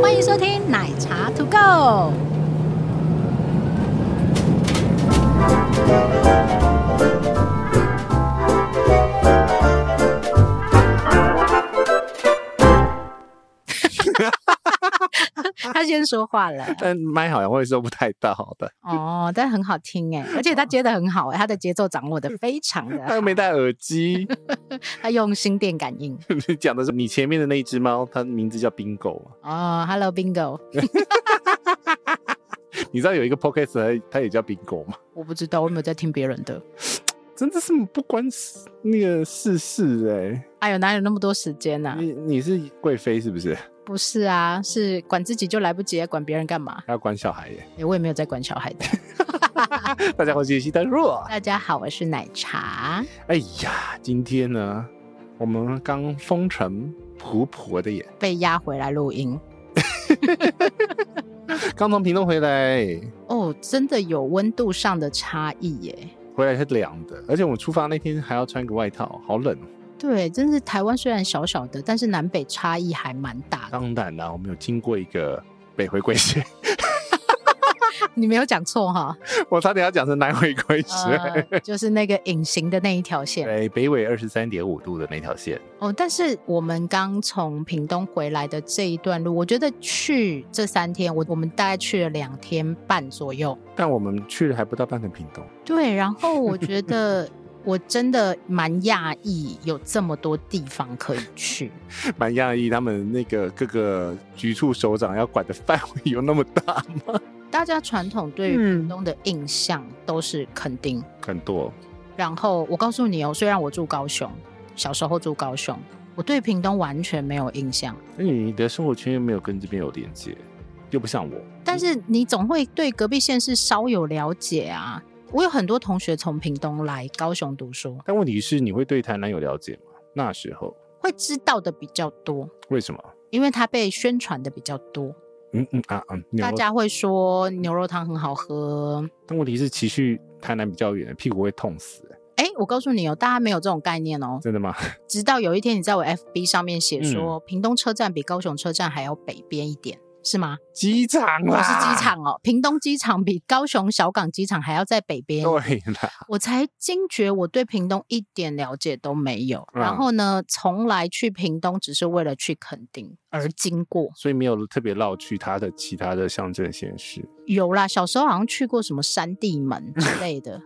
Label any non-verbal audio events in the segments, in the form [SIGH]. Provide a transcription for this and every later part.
欢迎收听奶茶 To Go。先说话了，[LAUGHS] 但麦好像会收不太到的。[LAUGHS] 哦，但很好听哎，[LAUGHS] 而且他接的很好哎，他的节奏掌握的非常的。他又没戴耳机，他用心电感应。你讲的是你前面的那一只猫，它名字叫 Bingo。哦，Hello Bingo。你知道有一个 Podcast 它也叫 Bingo 吗？我不知道，我没有在听别人的。[TSK] 真的是不关那个世事哎。哎呦，哪有那么多时间呐？你你是贵妃是不是？不是啊，是管自己就来不及，管别人干嘛？还要管小孩耶？欸、我也没有在管小孩的。[LAUGHS] 大家好，我是西丹若。大家好，我是奶茶。哎呀，今天呢，我们刚风尘仆仆的耶，被押回来录音。[LAUGHS] [LAUGHS] 刚从屏东回来。哦，真的有温度上的差异耶。回来是凉的，而且我们出发那天还要穿个外套，好冷。对，真是台湾虽然小小的，但是南北差异还蛮大的。当然啦，我们有经过一个北回归线。[LAUGHS] 你没有讲错哈，[LAUGHS] 我差点要讲成南回归线，呃，就是那个隐形的那一条线，对，北纬二十三点五度的那条线。哦，但是我们刚从屏东回来的这一段路，我觉得去这三天，我我们大概去了两天半左右。但我们去了还不到半个屏东。对，然后我觉得。我真的蛮讶异，有这么多地方可以去。[LAUGHS] 蛮讶异，他们那个各个局处首长要管的范围有那么大吗？[LAUGHS] 大家传统对于屏东的印象都是垦丁很多。然后我告诉你哦，虽然我住高雄，小时候住高雄，我对屏东完全没有印象。那你的生活圈又没有跟这边有连接，又不像我。但是你总会对隔壁县市稍有了解啊。我有很多同学从屏东来高雄读书，但问题是你会对台南有了解吗？那时候会知道的比较多。为什么？因为它被宣传的比较多。嗯嗯啊嗯，大家会说牛肉汤很好喝。但问题是骑去台南比较远，屁股会痛死。哎，我告诉你哦，大家没有这种概念哦。真的吗？直到有一天你在我 FB 上面写说，嗯、屏东车站比高雄车站还要北边一点。是吗？机场啦，我是机场哦。屏东机场比高雄小港机场还要在北边。对啦，我才惊觉我对屏东一点了解都没有。嗯、然后呢，从来去屏东只是为了去垦丁而经过，所以没有特别绕去它的其他的乡镇县市。有啦，小时候好像去过什么山地门之类的。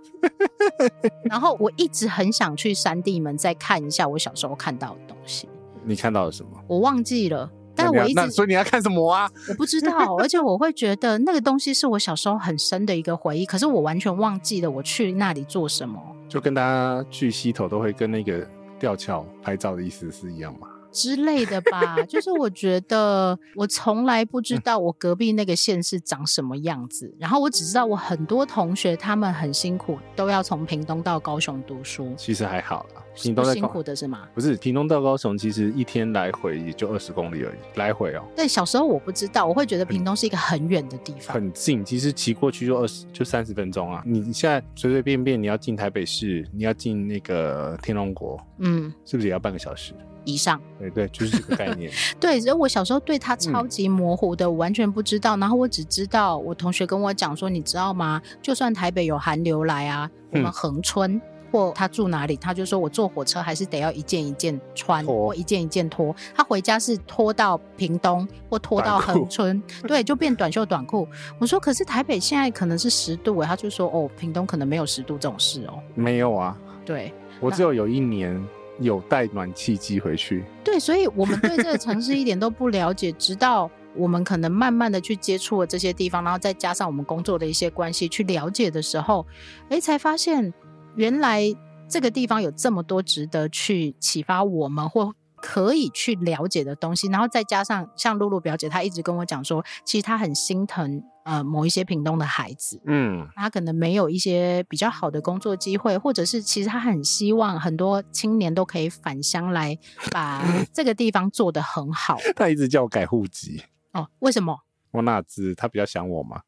[LAUGHS] 然后我一直很想去山地门再看一下我小时候看到的东西。你看到了什么？我忘记了。但我一直，所以你要看什么啊？[LAUGHS] 我不知道，而且我会觉得那个东西是我小时候很深的一个回忆，可是我完全忘记了我去那里做什么。就跟大家去溪头都会跟那个吊桥拍照的意思是一样吗？之类的吧，就是我觉得我从来不知道我隔壁那个县市长什么样子，然后我只知道我很多同学他们很辛苦，都要从屏东到高雄读书。其实还好啦，屏东辛苦的是吗？不是，屏东到高雄其实一天来回也就二十公里而已，来回哦。对，小时候我不知道，我会觉得屏东是一个很远的地方，很近，其实骑过去就二十就三十分钟啊。你现在随随便便你要进台北市，你要进那个天龙国，嗯，是不是也要半个小时？以上，对对，就是这个概念。[LAUGHS] 对，所以我小时候对他超级模糊的，我完全不知道。然后我只知道，我同学跟我讲说，你知道吗？就算台北有寒流来啊，我们恒春、嗯、或他住哪里，他就说我坐火车还是得要一件一件穿，或一件一件脱。他回家是脱到屏东或脱到恒春，[LAUGHS] 对，就变短袖短裤。我说，可是台北现在可能是十度，他就说，哦，屏东可能没有十度这种事哦。没有啊，对，我只有有一年。有带暖气机回去，对，所以我们对这个城市一点都不了解，直到我们可能慢慢的去接触了这些地方，然后再加上我们工作的一些关系去了解的时候，哎，才发现原来这个地方有这么多值得去启发我们或可以去了解的东西，然后再加上像露露表姐，她一直跟我讲说，其实她很心疼。呃，某一些屏东的孩子，嗯，他可能没有一些比较好的工作机会，或者是其实她很希望很多青年都可以返乡来把 [LAUGHS] 这个地方做得很好。[LAUGHS] 他一直叫我改户籍哦，为什么？[LAUGHS] 我哪知他比较想我吗？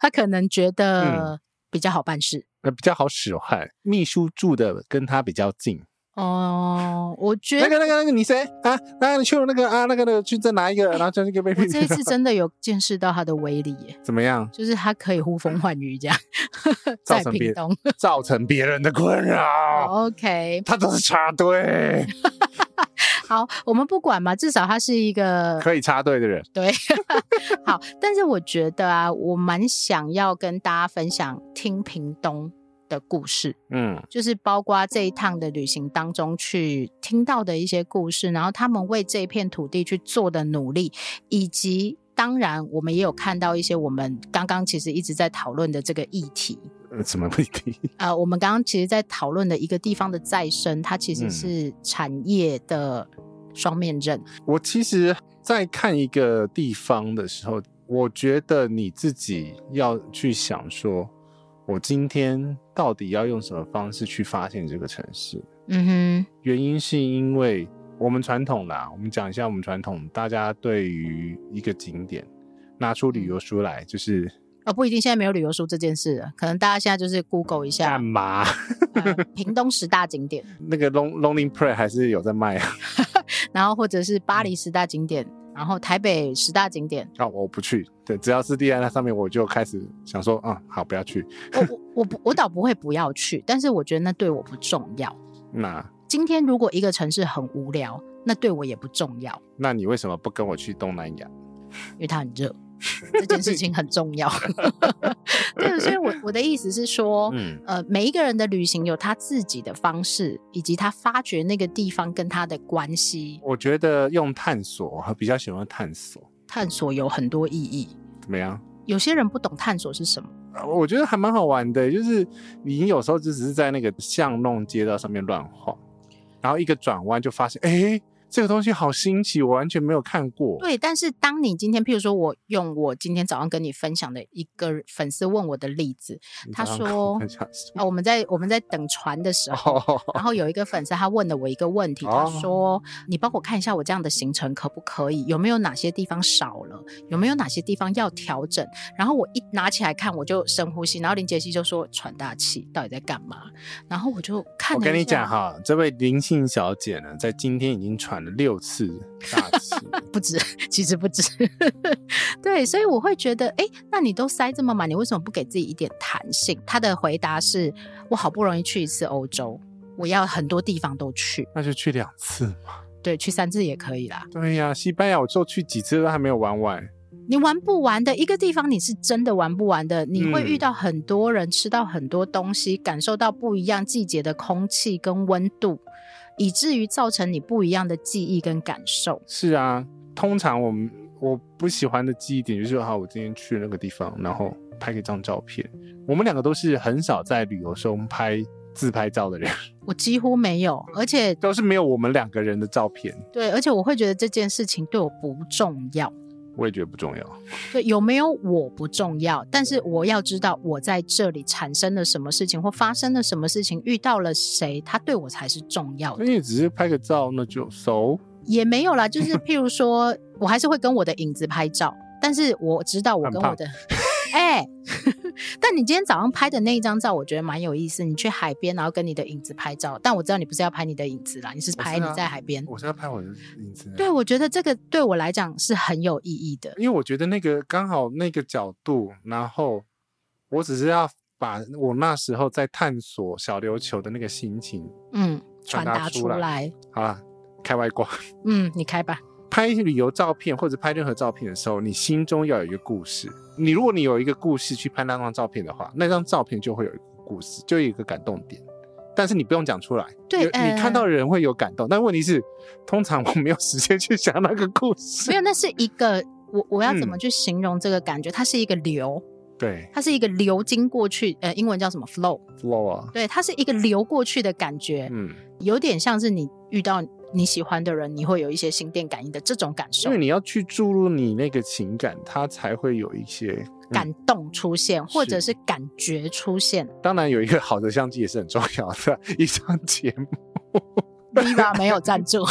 他可能觉得比较好办事，呃、嗯，比较好使唤，秘书住的跟他比较近。哦，我觉得那个、那个、那个你谁啊？那你去了那个啊，那个、那个去再拿一个，然后就那个被。我这一次 [LAUGHS] 真的有见识到他的威力耶！怎么样？就是他可以呼风唤雨，这样 [LAUGHS] 在屏东造成别人的困扰。[LAUGHS] OK，他都是插队。好，我们不管嘛，至少他是一个可以插队的人。对，好，但是我觉得啊，我蛮想要跟大家分享听屏东的故事，嗯，就是包括这一趟的旅行当中去听到的一些故事，然后他们为这片土地去做的努力，以及当然我们也有看到一些我们刚刚其实一直在讨论的这个议题。呃，什么问题？[LAUGHS] 呃，我们刚刚其实，在讨论的一个地方的再生，它其实是产业的双面刃。嗯。我其实，在看一个地方的时候，我觉得你自己要去想说，我今天到底要用什么方式去发现这个城市？嗯哼，原因是因为我们传统啦，我们讲一下我们传统，大家对于一个景点拿出旅游书来，就是。哦，不一定，现在没有旅游书这件事了，可能大家现在就是 Google 一下干嘛？呃，屏东十大景点，[LAUGHS] 那个 Long Lonely Planet 还是有在卖啊。[LAUGHS] 然后或者是巴黎十大景点，然后台北十大景点。哦，我不去，对，只要是立在那上面，我就开始想说，嗯，好，不要去。我我 [LAUGHS] 我不我倒不会不要去，但是我觉得那对我不重要。那今天如果一个城市很无聊，那对我也不重要。那你为什么不跟我去东南亚？因为它很热。这件事情很重要，[LAUGHS] 对，所以我我的意思是说，嗯，呃，每一个人的旅行有他自己的方式，以及他发掘那个地方跟他的关系。我觉得用探索，我比较喜欢探索。探索有很多意义。怎么样？有些人不懂探索是什么。我觉得还蛮好玩的，就是你有时候就只是在那个巷弄街道上面乱晃，然后一个转弯就发现，哎。这个东西好新奇，我完全没有看过。对，但是当你今天，譬如说，我用我今天早上跟你分享的一个粉丝问我的例子，他说：“啊，我们在我们在等船的时候，哦、然后有一个粉丝他问了我一个问题，哦、他说：‘你帮我看一下我这样的行程可不可以？有没有哪些地方少了？有没有哪些地方要调整？’然后我一拿起来看，我就深呼吸，然后林杰西就说：‘喘大气，到底在干嘛？’然后我就看。我跟你讲哈，这位林姓小姐呢，在今天已经喘。六次大气 [LAUGHS] 不止，其实不止。[LAUGHS] 对，所以我会觉得，哎，那你都塞这么满，你为什么不给自己一点弹性？他的回答是：我好不容易去一次欧洲，我要很多地方都去，那就去两次嘛。对，去三次也可以啦。对呀，西班牙我就去几次都还没有玩完。你玩不完的一个地方，你是真的玩不完的。你会遇到很多人，吃到很多东西，感受到不一样季节的空气跟温度。以至于造成你不一样的记忆跟感受。是啊，通常我们我不喜欢的记忆点就是，好，我今天去那个地方，然后拍一张照片。我们两个都是很少在旅游中拍自拍照的人，[LAUGHS] 我几乎没有，而且都是没有我们两个人的照片。对，而且我会觉得这件事情对我不重要。我也觉得不重要。对，有没有我不重要，但是我要知道我在这里产生了什么事情，或发生了什么事情，遇到了谁，他对我才是重要的。那你只是拍个照，那就熟。[LAUGHS] 也没有啦，就是譬如说，我还是会跟我的影子拍照，但是我知道我跟我的。哎、欸，[LAUGHS] 但你今天早上拍的那一张照，我觉得蛮有意思。你去海边，然后跟你的影子拍照。但我知道你不是要拍你的影子啦，你是拍你在海边。我是要拍我的影子。对，我觉得这个对我来讲是很有意义的，因为我觉得那个刚好那个角度，然后我只是要把我那时候在探索小琉球的那个心情，嗯，传达出来。好了，开外挂。嗯，你开吧。拍旅游照片或者拍任何照片的时候，你心中要有一个故事。你如果你有一个故事去拍那张照片的话，那张照片就会有一个故事，就有一个感动点。但是你不用讲出来，对，你看到的人会有感动。呃、但问题是，通常我没有时间去想那个故事。没有，那是一个我我要怎么去形容这个感觉？嗯、它是一个流，对，它是一个流经过去，呃，英文叫什么？flow，flow 啊，对，它是一个流过去的感觉，嗯，有点像是你遇到。你喜欢的人，你会有一些心电感应的这种感受，因为你要去注入你那个情感，它才会有一些、嗯、感动出现，或者是感觉出现。当然，有一个好的相机也是很重要的。一张节目，Viva [LAUGHS] 没有赞助。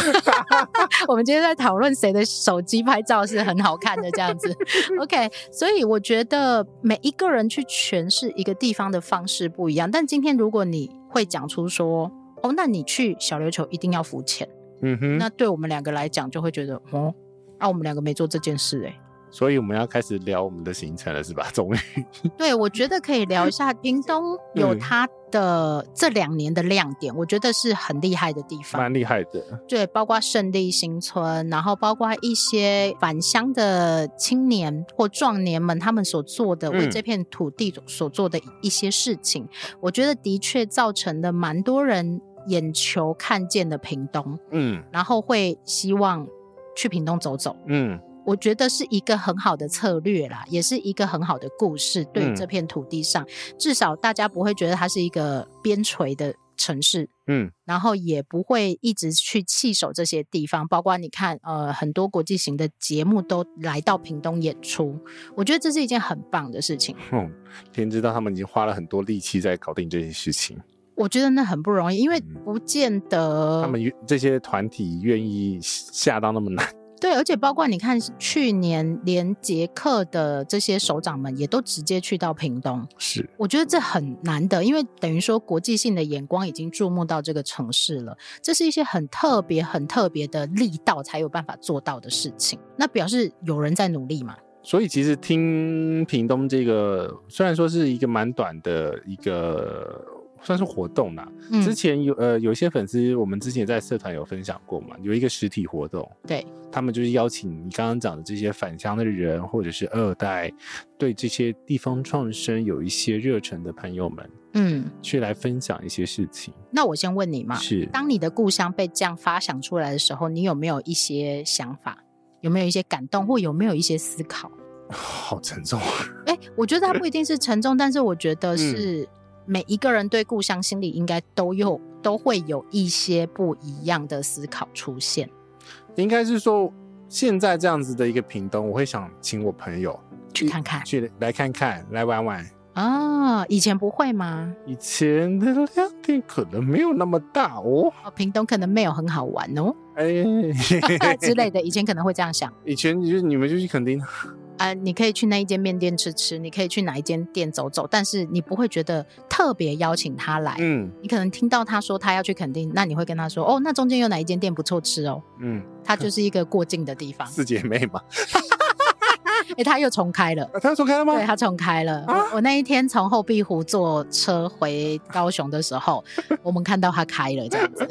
[LAUGHS] 我们今天在讨论谁的手机拍照是很好看的这样子。OK，所以我觉得每一个人去诠释一个地方的方式不一样。但今天如果你会讲出说。哦，那你去小琉球一定要浮潜。嗯哼，那对我们两个来讲，就会觉得哦，啊，我们两个没做这件事哎。所以我们要开始聊我们的行程了，是吧？终于，[LAUGHS] 对，我觉得可以聊一下屏东有它的这两年的亮点，我觉得是很厉害的地方，蛮厉害的。对，包括胜利新村，然后包括一些返乡的青年或壮年们，他们所做的为这片土地所做的一些事情，嗯、我觉得的确造成了蛮多人眼球看见的屏东，嗯，然后会希望去屏东走走，嗯。我觉得是一个很好的策略啦，也是一个很好的故事。对这片土地上，嗯、至少大家不会觉得它是一个边陲的城市，嗯，然后也不会一直去弃守这些地方。包括你看，呃，很多国际型的节目都来到屏东演出，我觉得这是一件很棒的事情。嗯，天知道他们已经花了很多力气在搞定这些事情。我觉得那很不容易，因为不见得、嗯、他们这些团体愿意下到那么难。对，而且包括你看，去年连捷克的这些首长们也都直接去到屏东，是，我觉得这很难得，因为等于说国际性的眼光已经注目到这个城市了，这是一些很特别、很特别的力道才有办法做到的事情，那表示有人在努力嘛。所以其实听屏东这个，虽然说是一个蛮短的一个。算是活动啦。嗯、之前有呃有一些粉丝，我们之前在社团有分享过嘛，有一个实体活动，对，他们就是邀请你刚刚讲的这些返乡的人，或者是二代，对这些地方创生有一些热忱的朋友们，嗯，去来分享一些事情。那我先问你嘛，是当你的故乡被这样发想出来的时候，你有没有一些想法？有没有一些感动，或有没有一些思考？[LAUGHS] 好沉重。哎、欸，我觉得它不一定是沉重，但是我觉得是。嗯每一个人对故乡心里应该都有都会有一些不一样的思考出现。应该是说，现在这样子的一个屏东，我会想请我朋友去看看，去来看看，来玩玩。啊、哦，以前不会吗？以前的亮点可能没有那么大哦。哦，屏东可能没有很好玩哦，哎 [LAUGHS] 之类的。以前可能会这样想。以前就你们就去垦丁。啊、呃，你可以去那一间面店吃吃，你可以去哪一间店走走，但是你不会觉得特别邀请他来。嗯，你可能听到他说他要去垦丁，那你会跟他说，哦，那中间有哪一间店不错吃哦。嗯，他就是一个过境的地方。四姐妹嘛。哎、欸，他又重开了。他又重开了吗？对，他重开了。啊、我我那一天从后壁湖坐车回高雄的时候，我们看到他开了这样子。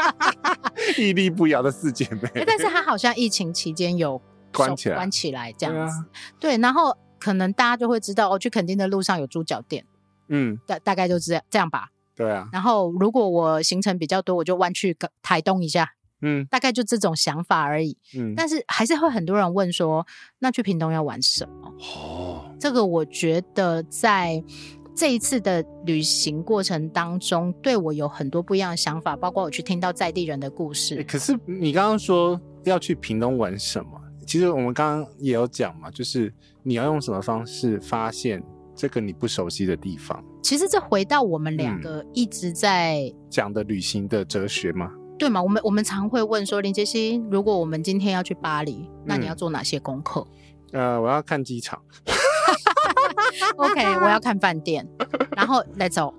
[LAUGHS] 屹立不摇的四姐妹。欸、但是他好像疫情期间有。关起来，关起来这样子，对，啊、对，然后可能大家就会知道哦，去垦丁的路上有猪脚店，嗯，大大概就这样这样吧，对啊。然后如果我行程比较多，我就弯去台东一下，嗯，大概就这种想法而已，嗯。但是还是会很多人问说，那去屏东要玩什么？哦，这个我觉得在这一次的旅行过程当中，对我有很多不一样的想法，包括我去听到在地人的故事。欸、可是你刚刚说要去屏东玩什么？其实我们刚刚也有讲嘛，就是你要用什么方式发现这个你不熟悉的地方。其实这回到我们两个一直在、嗯、讲的旅行的哲学嘛，对嘛？我们我们常会问说，林杰西，如果我们今天要去巴黎，那你要做哪些功课？嗯、呃，我要看机场。[LAUGHS] OK，我要看饭店，然后 Let's go。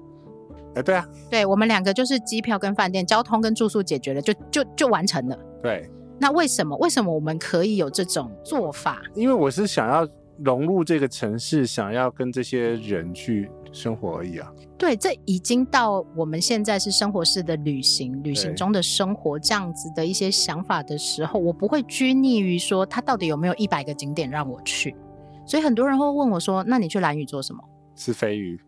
哎，对啊，对我们两个就是机票跟饭店、交通跟住宿解决了，就就就完成了。对。那为什么？为什么我们可以有这种做法？因为我是想要融入这个城市，想要跟这些人去生活而已啊。对，这已经到我们现在是生活式的旅行，旅行中的生活这样子的一些想法的时候，我不会拘泥于说他到底有没有一百个景点让我去。所以很多人会问我说：“那你去蓝屿做什么？”吃飞鱼。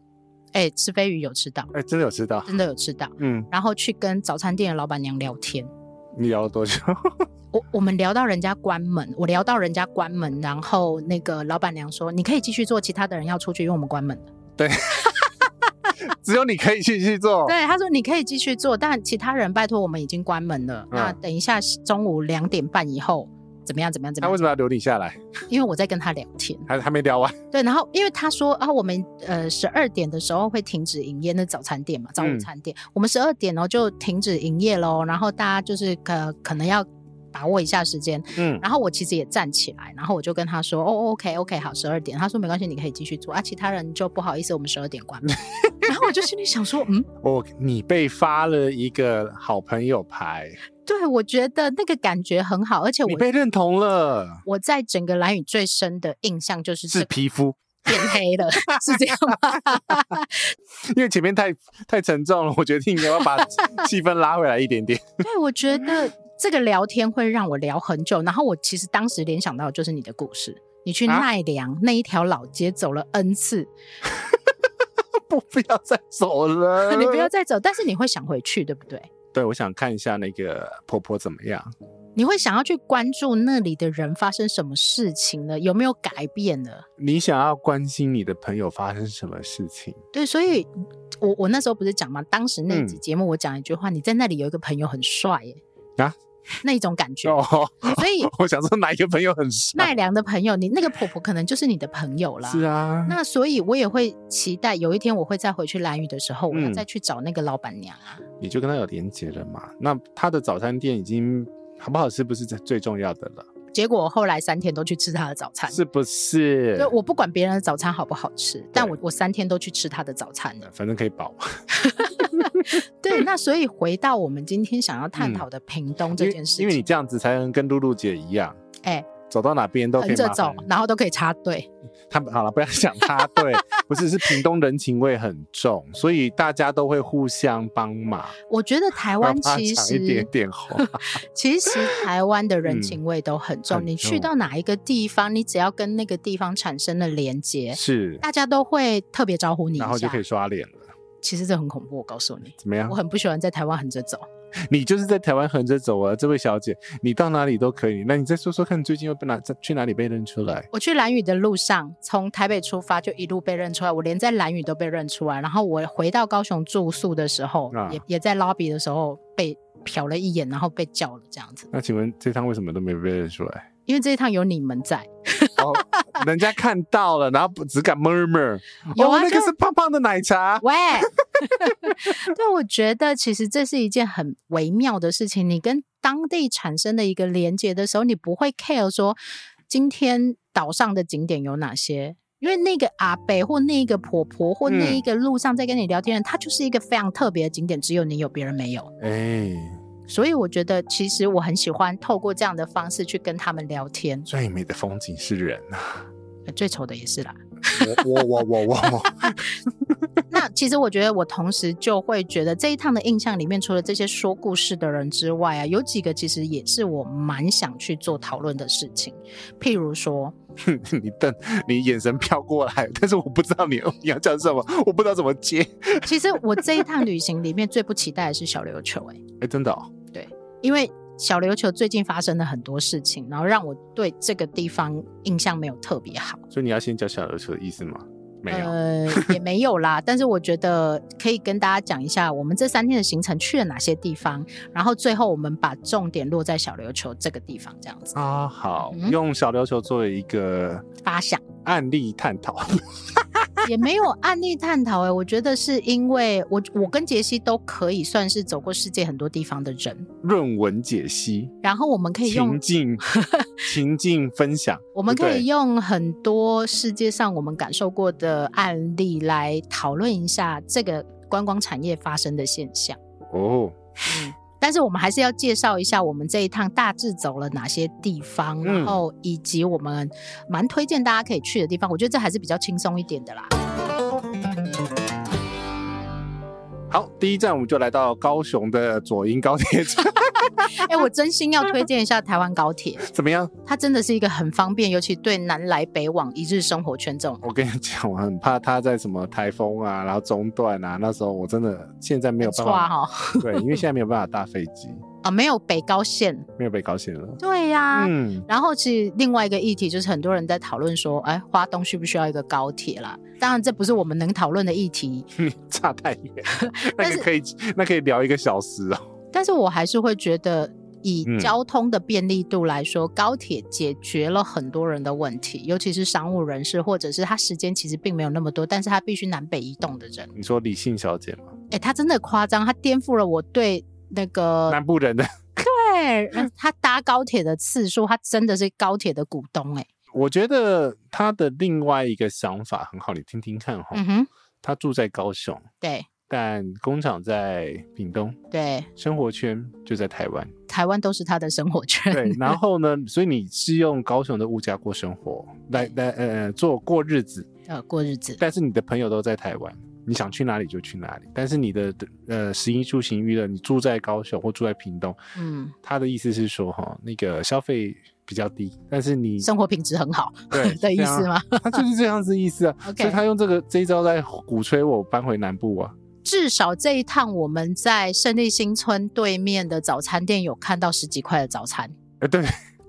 哎、欸，吃飞鱼有吃到？哎、欸，真的有吃到，真的有吃到。嗯，然后去跟早餐店的老板娘聊天。你聊了多久？[LAUGHS] 我我们聊到人家关门，我聊到人家关门，然后那个老板娘说：“你可以继续做，其他的人要出去，因为我们关门了。”对，[LAUGHS] 只有你可以继续做。[LAUGHS] 对，他说你可以继续做，但其他人拜托我们已经关门了。嗯、那等一下中午两点半以后怎么样？怎么样？怎么样？他为什么要留你下来？因为我在跟他聊天，还还没聊完。对，然后因为他说啊，我们呃十二点的时候会停止营业，那早餐店嘛，早午餐店，嗯、我们十二点哦就停止营业喽。然后大家就是可可能要。把握一下时间，嗯，然后我其实也站起来，然后我就跟他说，哦，OK，OK，好，十二点。他说没关系，你可以继续做啊。其他人就不好意思，我们十二点关门。[LAUGHS] 然后我就心里想说，嗯，我你被发了一个好朋友牌，对，我觉得那个感觉很好，而且我被认同了。我在整个蓝宇最深的印象就是是皮肤变黑了，是这样吗？[LAUGHS] 因为前面太太沉重了，我决定要把气氛拉回来一点点。对，我觉得这个聊天会让我聊很久，然后我其实当时联想到的就是你的故事。你去奈良、啊、那一条老街走了 N 次，[LAUGHS] 不，不要再走了。[LAUGHS] 你不要再走，但是你会想回去，对不对？对，我想看一下那个婆婆怎么样。你会想要去关注那里的人发生什么事情呢？有没有改变呢？你想要关心你的朋友发生什么事情？对，所以我我那时候不是讲吗？当时那集节目我讲一句话、嗯，你在那里有一个朋友很帅耶啊。那种感觉，哦，所以 [LAUGHS] 我想说哪一个朋友很帅？奈良的朋友，你那个婆婆可能就是你的朋友啦。是啊，那所以我也会期待有一天我会再回去蓝屿的时候，我要再去找那个老板娘啊。嗯，你就跟他有连结了嘛？那他的早餐店已经好不好吃不是最重要的了。结果后来三天都去吃他的早餐，是不是？就我不管别人的早餐好不好吃，但我我三天都去吃他的早餐了，反正可以饱。[LAUGHS] [LAUGHS] 对，那所以回到我们今天想要探讨的屏东这件事情，嗯，因为，因为你这样子才能跟露露姐一样，哎、欸，走到哪边都可以着走，然后都可以插队。他们好了，不要想插队，不是，是屏东人情味很重，所以大家都会互相帮忙。我觉得台湾其实一点点红，其实台湾的人情味都很重。你去到哪一个地方，你只要跟那个地方产生了连接，是大家都会特别招呼你一下，然后就可以刷脸了。其实这很恐怖，我告诉你。怎么样？我很不喜欢在台湾横着走。你就是在台湾横着走啊，这位小姐，你到哪里都可以。那你再说说看，最近又被哪去哪里被认出来？我去蓝屿的路上，从台北出发就一路被认出来，我连在蓝屿都被认出来。然后我回到高雄住宿的时候，啊、也也在 lobby 的时候被瞟了一眼，然后被叫了这样子。那请问这趟为什么都没被认出来？因为这一趟有你们在，哦、人家看到了，然后只敢 murmur。有啊、哦，那个是胖胖的奶茶。喂，[LAUGHS] 对，我觉得其实这是一件很微妙的事情。你跟当地产生的一个连接的时候，你不会 care 说今天岛上的景点有哪些，因为那个阿北或那个婆婆或那一个路上在跟你聊天的人，他、嗯、就是一个非常特别的景点，只有你有，别人没有。哎。所以我觉得，其实我很喜欢透过这样的方式去跟他们聊天。最美的风景是人啊，最丑的也是啦。我我我我我。[LAUGHS] 那其实我觉得，我同时就会觉得这一趟的印象里面，除了这些说故事的人之外啊，有几个其实也是我蛮想去做讨论的事情。譬如说，[LAUGHS] 你瞪，你眼神飘过来，但是我不知道你你要讲什么，我不知道怎么接。其实我这一趟旅行里面最不期待的是小琉球、欸，哎，哎，真的哦。因为小琉球最近发生了很多事情，然后让我对这个地方印象没有特别好。所以你要先讲小琉球的意思吗？没有，呃，也没有啦。但是我觉得可以跟大家讲一下，我们这三天的行程去了哪些地方，然后最后我们把重点落在小琉球这个地方，这样子啊。好，嗯，用小琉球作为一个发想案例探讨。也没有案例探讨哎、欸，我觉得是因为我我跟杰西都可以算是走过世界很多地方的人，论文解析，然后我们可以用情境 [LAUGHS] 情境分享，我们可以用很多世界上我们感受过的案例来讨论一下这个观光产业发生的现象。哦。嗯但是我们还是要介绍一下我们这一趟大致走了哪些地方，然后以及我们蛮推荐大家可以去的地方。我觉得这还是比较轻松一点的啦。好，第一站我们就来到高雄的左营高铁站。[LAUGHS] 哎、欸，我真心要推荐一下台湾高铁，怎么样？它真的是一个很方便，尤其对南来北往一日生活圈这种。我跟你讲，我很怕它在什么台风啊，然后中断啊，那时候我真的现在没有办法。对，因为现在没有办法搭飞机。啊，没有北高线，没有北高线了。对呀、啊，嗯。然后其实另外一个议题就是很多人在讨论说，哎，花东需不需要一个高铁啦？当然这不是我们能讨论的议题，[LAUGHS] 差太远。那个可以，那可以聊一个小时哦。但是我还是会觉得，以交通的便利度来说，嗯、高铁解决了很多人的问题，尤其是商务人士，或者是他时间其实并没有那么多，但是他必须南北移动的人。你说李信小姐吗？哎，她真的夸张，她颠覆了我对。那个南部人的 [LAUGHS] 对，[LAUGHS] 他搭高铁的次数，他真的是高铁的股东哎。我觉得他的另外一个想法很好，你听听看哈。嗯哼，他住在高雄，对，但工厂在屏东，对，生活圈就在台湾，台湾都是他的生活圈。对，[LAUGHS] 然后呢，所以你是用高雄的物价过生活，来来呃做过日子，呃过日子，但是你的朋友都在台湾。你想去哪里就去哪里，但是你的呃食衣住行娱乐，你住在高雄或住在屏东，嗯，他的意思是说哈，那个消费比较低，但是你生活品质很好，[LAUGHS] 对的意思吗？他就是这样子意思啊。[LAUGHS] 所以他用这个这一招在鼓吹我搬回南部啊。至少这一趟我们在胜利新村对面的早餐店有看到十几块的早餐，呃，对，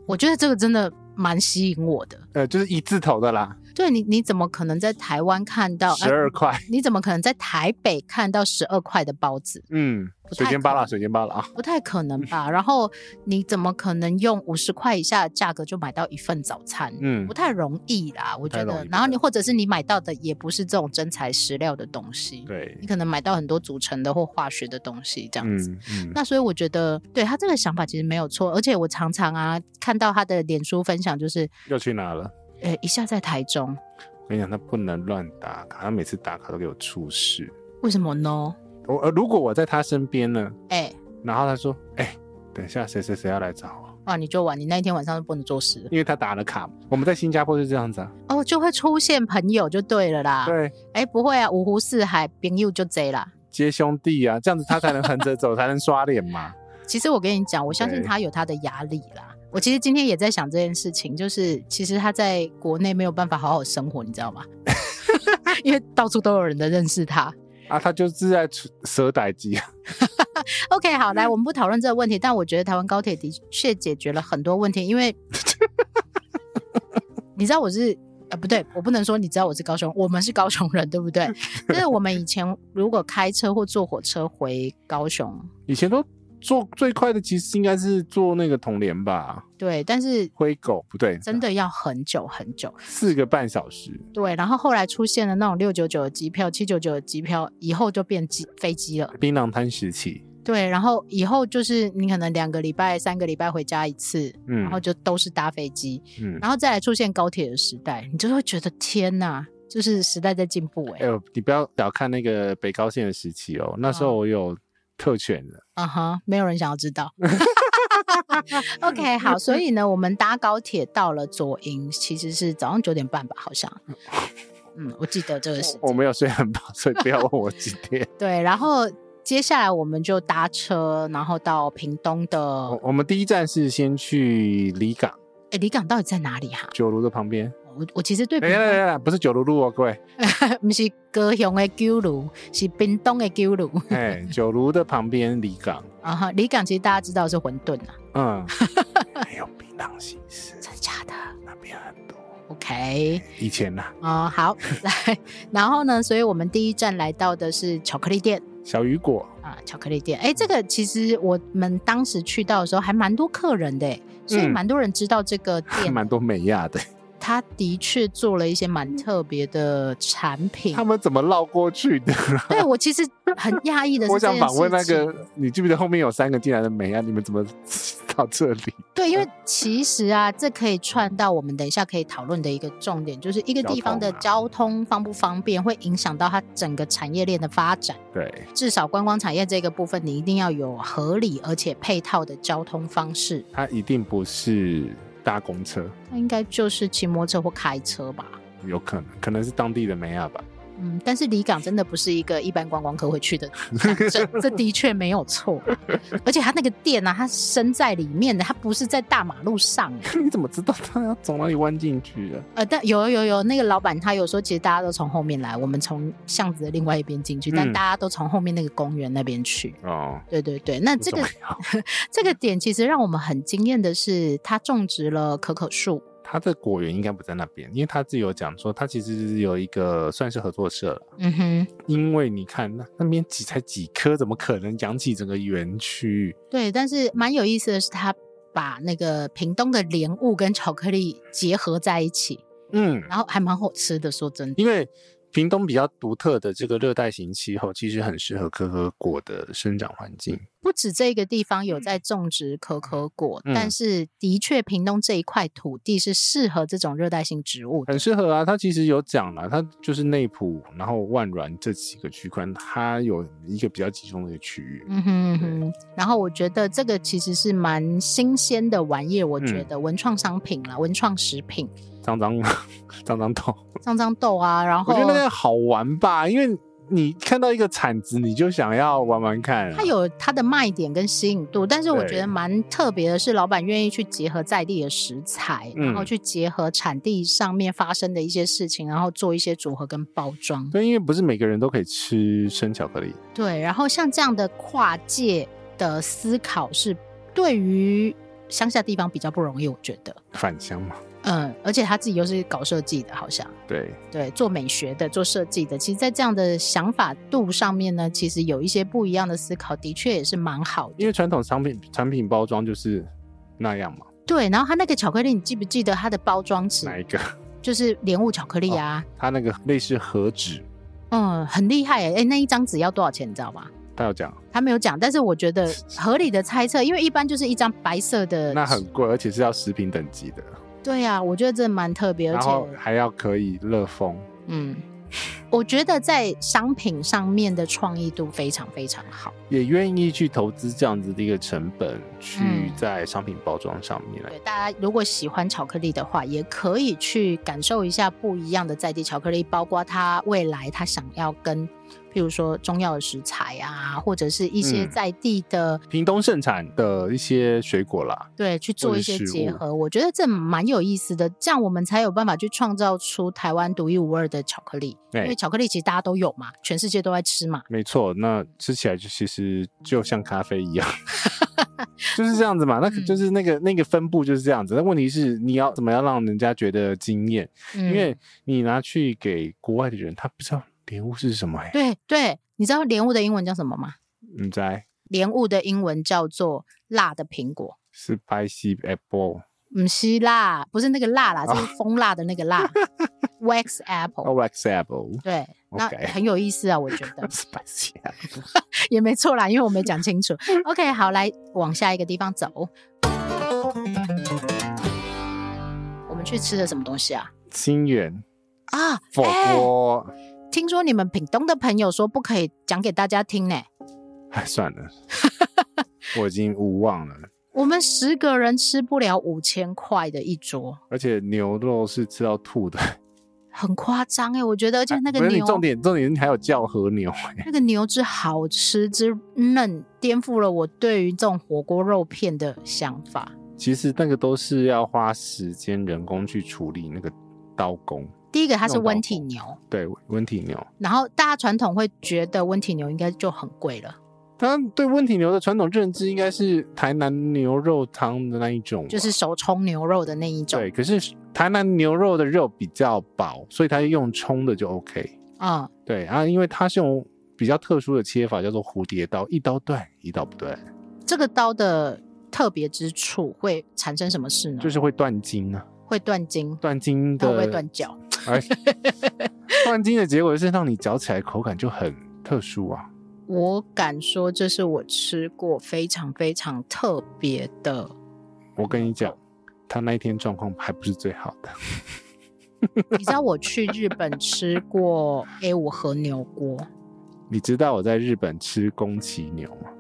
我觉得这个真的蛮吸引我的，呃，就是一字头的啦。对你，你怎么可能在台湾看到十二块？你怎么可能在台北看到十二块的包子？嗯，水煎包啦，水煎包啦，不太可能吧？然后你怎么可能用五十块以下的价格就买到一份早餐？嗯，不太容易啦，我觉得。然后你或者是你买到的也不是这种真材实料的东西，对，你可能买到很多组成的或化学的东西这样子。嗯嗯。那所以我觉得，对他这个想法其实没有错，而且我常常啊看到他的脸书分享，就是又去哪了？呃，一下在台中。我跟你讲，他不能乱打卡，他每次打卡都给我出事。为什么呢？我呃，如果我在他身边呢？哎、欸，然后他说：“哎、欸，等一下，谁谁谁要来找我？”啊，你就玩，你那一天晚上就不能做事，因为他打了卡。我们在新加坡就这样子啊。哦，就会出现朋友就对了啦。对，哎、欸，不会啊，五湖四海朋友就贼啦，接兄弟啊，这样子他才能横着走，[LAUGHS] 才能刷脸嘛。其实我跟你讲，我相信他有他的压力啦。我其实今天也在想这件事情，就是其实他在国内没有办法好好生活，你知道吗？[LAUGHS] 因为到处都有人的认识他啊，他就是在蛇歹机啊。[LAUGHS] OK，好，来，我们不讨论这个问题，但我觉得台湾高铁的确解决了很多问题，因为 [LAUGHS] 你知道我是呃不对，我不能说你知道我是高雄，我们是高雄人，对不对？就是我们以前如果开车或坐火车回高雄，以前都。坐最快的其实应该是做那个统联吧？对，但是灰狗不对，真的要很久很久，四个半小时。对，然后后来出现了那种六九九的机票、七九九的机票，以后就变机飞机了。槟榔摊时期。对，然后以后就是你可能两个礼拜、三个礼拜回家一次，嗯，然后就都是搭飞机，嗯，然后再来出现高铁的时代，你就会觉得天哪，就是时代在进步哎、欸。哎呦，你不要小看那个北高线的时期哦，那时候我有。特权的，啊哈，没有人想要知道。[LAUGHS] OK，好，所以呢，我们搭高铁到了左营，其实是早上九点半吧，好像。[LAUGHS] 嗯，我记得这个时间。我没有睡很饱，所以不要问我几 [LAUGHS] 点。对，然后接下来我们就搭车，然后到屏东的。我们第一站是先去离港。哎，离港到底在哪里哈、啊？九如的旁边。我我其实对，哎呀呀，不是九如路哦，各位，[LAUGHS] 不是高雄的九如，是屏东的九如。哎，九如的旁边离港。啊哈，离港其实大家知道是馄饨啊，嗯，[LAUGHS] 还有槟榔西施，真的假的？那边很多。OK，以前呐，啊好，[LAUGHS] 来，然后呢，所以我们第一站来到的是巧克力店，小雨果。啊，巧克力店，哎，这个其实我们当时去到的时候还蛮多客人的，所以蛮多人知道这个店，蛮多美亚的。他的确做了一些蛮特别的产品。他们怎么绕过去的？对，我其实很讶异的是，[LAUGHS] 我想访问那个，你记不记得后面有三个进来的美啊？你们怎么到这里？对，因为其实啊，这可以串到我们等一下可以讨论的一个重点，就是一个地方的交通方不方便，会影响到它整个产业链的发展。对，至少观光产业这个部分，你一定要有合理而且配套的交通方式。它一定不是。搭公车，那应该就是骑摩托车或开车吧？有可能，可能是当地的梅亚吧。嗯，但是离港真的不是一个一般观光客会去的，[LAUGHS] 这这的确没有错。而且他那个店呢、啊，它身在里面的，它不是在大马路上。[LAUGHS] 你怎么知道他要从哪里弯进去的？呃，但有有有，那个老板他有说，其实大家都从后面来，我们从巷子的另外一边进去，嗯、但大家都从后面那个公园那边去。哦，对对对，那这个 [LAUGHS] 这个点其实让我们很惊艳的是，他种植了可可树。他的果园应该不在那边，因为他自己有讲说，他其实是有一个算是合作社了。嗯哼，因为你看那那边几才几棵，怎么可能养起整个园区？对，但是蛮有意思的是，他把那个屏东的莲雾跟巧克力结合在一起。嗯，然后还蛮好吃的，说真的。因为屏东比较独特的这个热带型气候，其实很适合可可果的生长环境。不止这个地方有在种植可可果，嗯、但是的确屏东这一块土地是适合这种热带性植物，很适合啊。它其实有讲了，它就是内埔，然后万峦这几个区块，它有一个比较集中的区域。嗯哼，嗯哼，然后我觉得这个其实是蛮新鲜的玩意儿，我觉得文创商品啦，文创食品。脏脏 [LAUGHS] 脏脏豆，脏脏豆啊！然后我觉得那个好玩吧，因为你看到一个铲子，你就想要玩玩看啊。它有它的卖点跟吸引度，但是我觉得蛮特别的是，老板愿意去结合在地的食材，然后去结合产地上面发生的一些事情，然后做一些组合跟包装。对，因为不是每个人都可以吃生巧克力。对，然后像这样的跨界的思考，是对于乡下地方比较不容易，我觉得。返乡嘛。嗯，而且他自己又是搞设计的，好像对对，做美学的、做设计的，其实，在这样的想法度上面呢，其实有一些不一样的思考，的确也是蛮好的。因为传统商品产品包装就是那样嘛。对，然后他那个巧克力，你记不记得它的包装纸？哪一个？就是莲雾巧克力啊。它、哦、那个类似盒纸。嗯，很厉害哎！哎，那一张纸要多少钱？你知道吗？他有讲，他没有讲，但是我觉得合理的猜测，因为一般就是一张白色的，那很贵，而且是要食品等级的。对呀、啊，我觉得这蛮特别，而且还要可以热封。嗯，我觉得在商品上面的创意度非常非常好，也愿意去投资这样子的一个成本，去在商品包装上面。对，大家如果喜欢巧克力的话，也可以去感受一下不一样的在地巧克力，包括它未来它想要跟。譬如说中药的食材啊，或者是一些在地的、嗯、屏东盛产的一些水果啦，对，去做一些结合，我觉得这蛮有意思的。这样我们才有办法去创造出台湾独一无二的巧克力。因为巧克力其实大家都有嘛，全世界都在吃嘛。没错，那吃起来就其实就像咖啡一样，[LAUGHS] 就是这样子嘛。那就是那个那个分布就是这样子。那问题是你要怎么样让人家觉得惊艳？嗯、因为你拿去给国外的人，他不知道。莲雾是什么呀？对对，你知道莲雾的英文叫什么吗？你在莲雾的英文叫做辣的苹果，Spicy apple。不是辣，不是那个辣啦，是蜂辣的那个辣，[LAUGHS] Wax apple，Wax apple。对，那很有意思啊，我觉得。Apple [LAUGHS] 也没错啦，因为我没讲清楚。OK，好，来往下一个地方走。我们去吃的什么东西啊？清源啊，火锅。欸听说你们屏东的朋友说不可以讲给大家听呢？哎，算了，[LAUGHS] 我已经无望了。我们十个人吃不了五千块的一桌，而且牛肉是吃到吐的，很夸张哎！我觉得，而且那个牛，重点重点还有叫和牛，那个牛之好吃之嫩，颠覆了我对于这种火锅肉片的想法。其实那个都是要花时间人工去处理那个刀工。第一个它是温体牛，对温体牛。然后大家传统会觉得温体牛应该就很贵了。他对温体牛的传统认知应该是台南牛肉汤的那一种，就是手冲牛肉的那一种。对，可是台南牛肉的肉比较薄，所以它用冲的就 OK。嗯，对啊，因为它是用比较特殊的切法，叫做蝴蝶刀，一刀断，一刀不断。这个刀的特别之处会产生什么事呢？就是会断筋啊，会断筋，断筋的，会断脚？[TSK] 而 [LAUGHS] 断筋的结果是让你嚼起来口感就很特殊啊！我敢说，这是我吃过非常非常特别的。我跟你讲，他那一天状况还不是最好的。[LAUGHS] 你知道我去日本吃过 A 五和牛锅？你知道我在日本吃宫崎牛吗？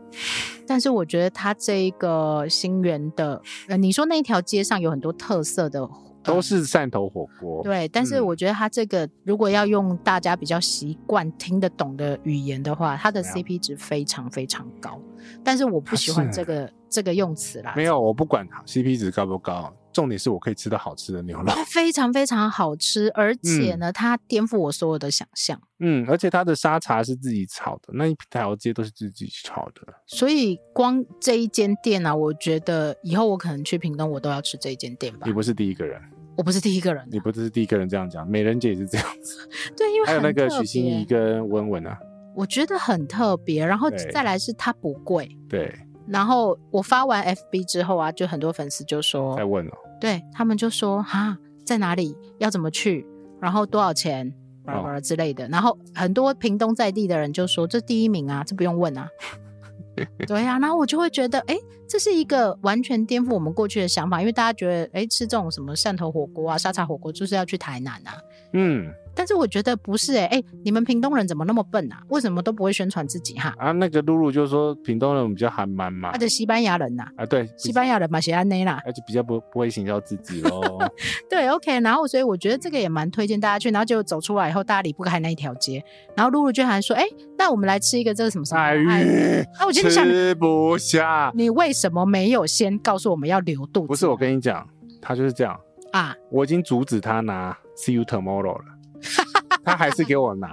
但是我觉得它这一个新源的，呃，你说那一条街上有很多特色的。都是汕头火锅，对，但是我觉得它这个如果要用大家比较习惯听得懂的语言的话，它的 CP 值非常非常高。但是我不喜欢这个这个用词啦。没有，我不管 CP 值高不高，重点是我可以吃到好吃的牛肉。它 [LAUGHS] 非常非常好吃，而且呢，它颠覆我所有的想象。嗯，而且它的沙茶是自己炒的，那一条街都是自己炒的。所以光这一间店啊，我觉得以后我可能去屏东，我都要吃这一间店吧。你不是第一个人。我不是第一个人，你不是第一个人这样讲，美人姐也是这样子。[LAUGHS] 对，因为还有那个许心怡跟文文啊，我觉得很特别。然后再来是它不贵，对。然后我发完 FB 之后啊，就很多粉丝就说在问了，对他们就说啊，在哪里，要怎么去，然后多少钱，巴拉巴拉之类的。然后很多屏东在地的人就说：“这第一名啊，这不用问啊。[LAUGHS] ”对呀、啊，然后我就会觉得，哎，这是一个完全颠覆我们过去的想法，因为大家觉得，哎，吃这种什么汕头火锅啊、沙茶火锅，就是要去台南啊。嗯。但是我觉得不是哎、欸、哎，你们屏东人怎么那么笨啊？为什么都不会宣传自己哈？啊，那个露露就说屏东人比较憨蛮嘛，他的西班牙人呐啊，对，[LAUGHS] 西班牙人嘛，写安内啦，而且比较不不会行销自己喽。[LAUGHS] 对，OK，然后所以我觉得这个也蛮推荐大家去，然后就走出来以后，大家离不开那一条街，然后露露就还说，哎，那我们来吃一个这个什么什么？哎，那我今天想吃不下，你为什么没有先告诉我们要留肚子？不是，我跟你讲，他就是这样啊，我已经阻止他拿 See you tomorrow 了。[LAUGHS] 他还是给我拿，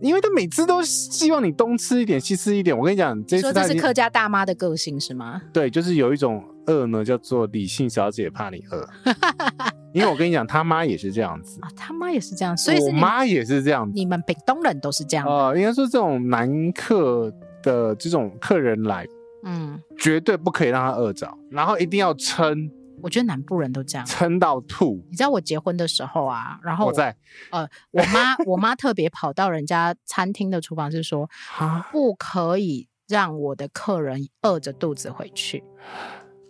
因为他每次都希望你东吃一点西吃一点。我跟你讲，这次说这是客家大妈的个性是吗？对，就是有一种饿呢，叫做理性小姐怕你饿。[LAUGHS] 因为我跟你讲，他妈也是这样子啊，他妈也是这样，所以我妈也是这样子。你们北东人都是这样哦、呃，应该说这种男客的这种客人来，嗯，绝对不可以让他饿着，然后一定要撑。我觉得南部人都这样，撑到吐。你知道我结婚的时候啊，然后我，我在呃，我妈我妈特别跑到人家餐厅的厨房，是说不可以让我的客人饿着肚子回去。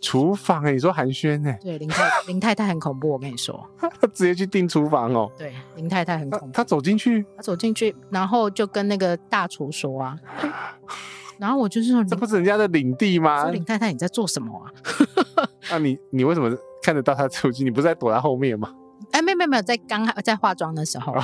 厨房、欸？你说寒暄呢？对，林太林太太很恐怖，我跟你说，[LAUGHS] 她直接去订厨房哦。对，林太太很恐怖。她走进去，她走进去，然后就跟那个大厨说啊。[LAUGHS] 然后我就是说，这不是人家的领地吗？说林太太，你在做什么啊？[LAUGHS] 那、啊、你你为什么看得到他出去？你不是在躲在后面吗？哎，没有没有没有，在刚在化妆的时候。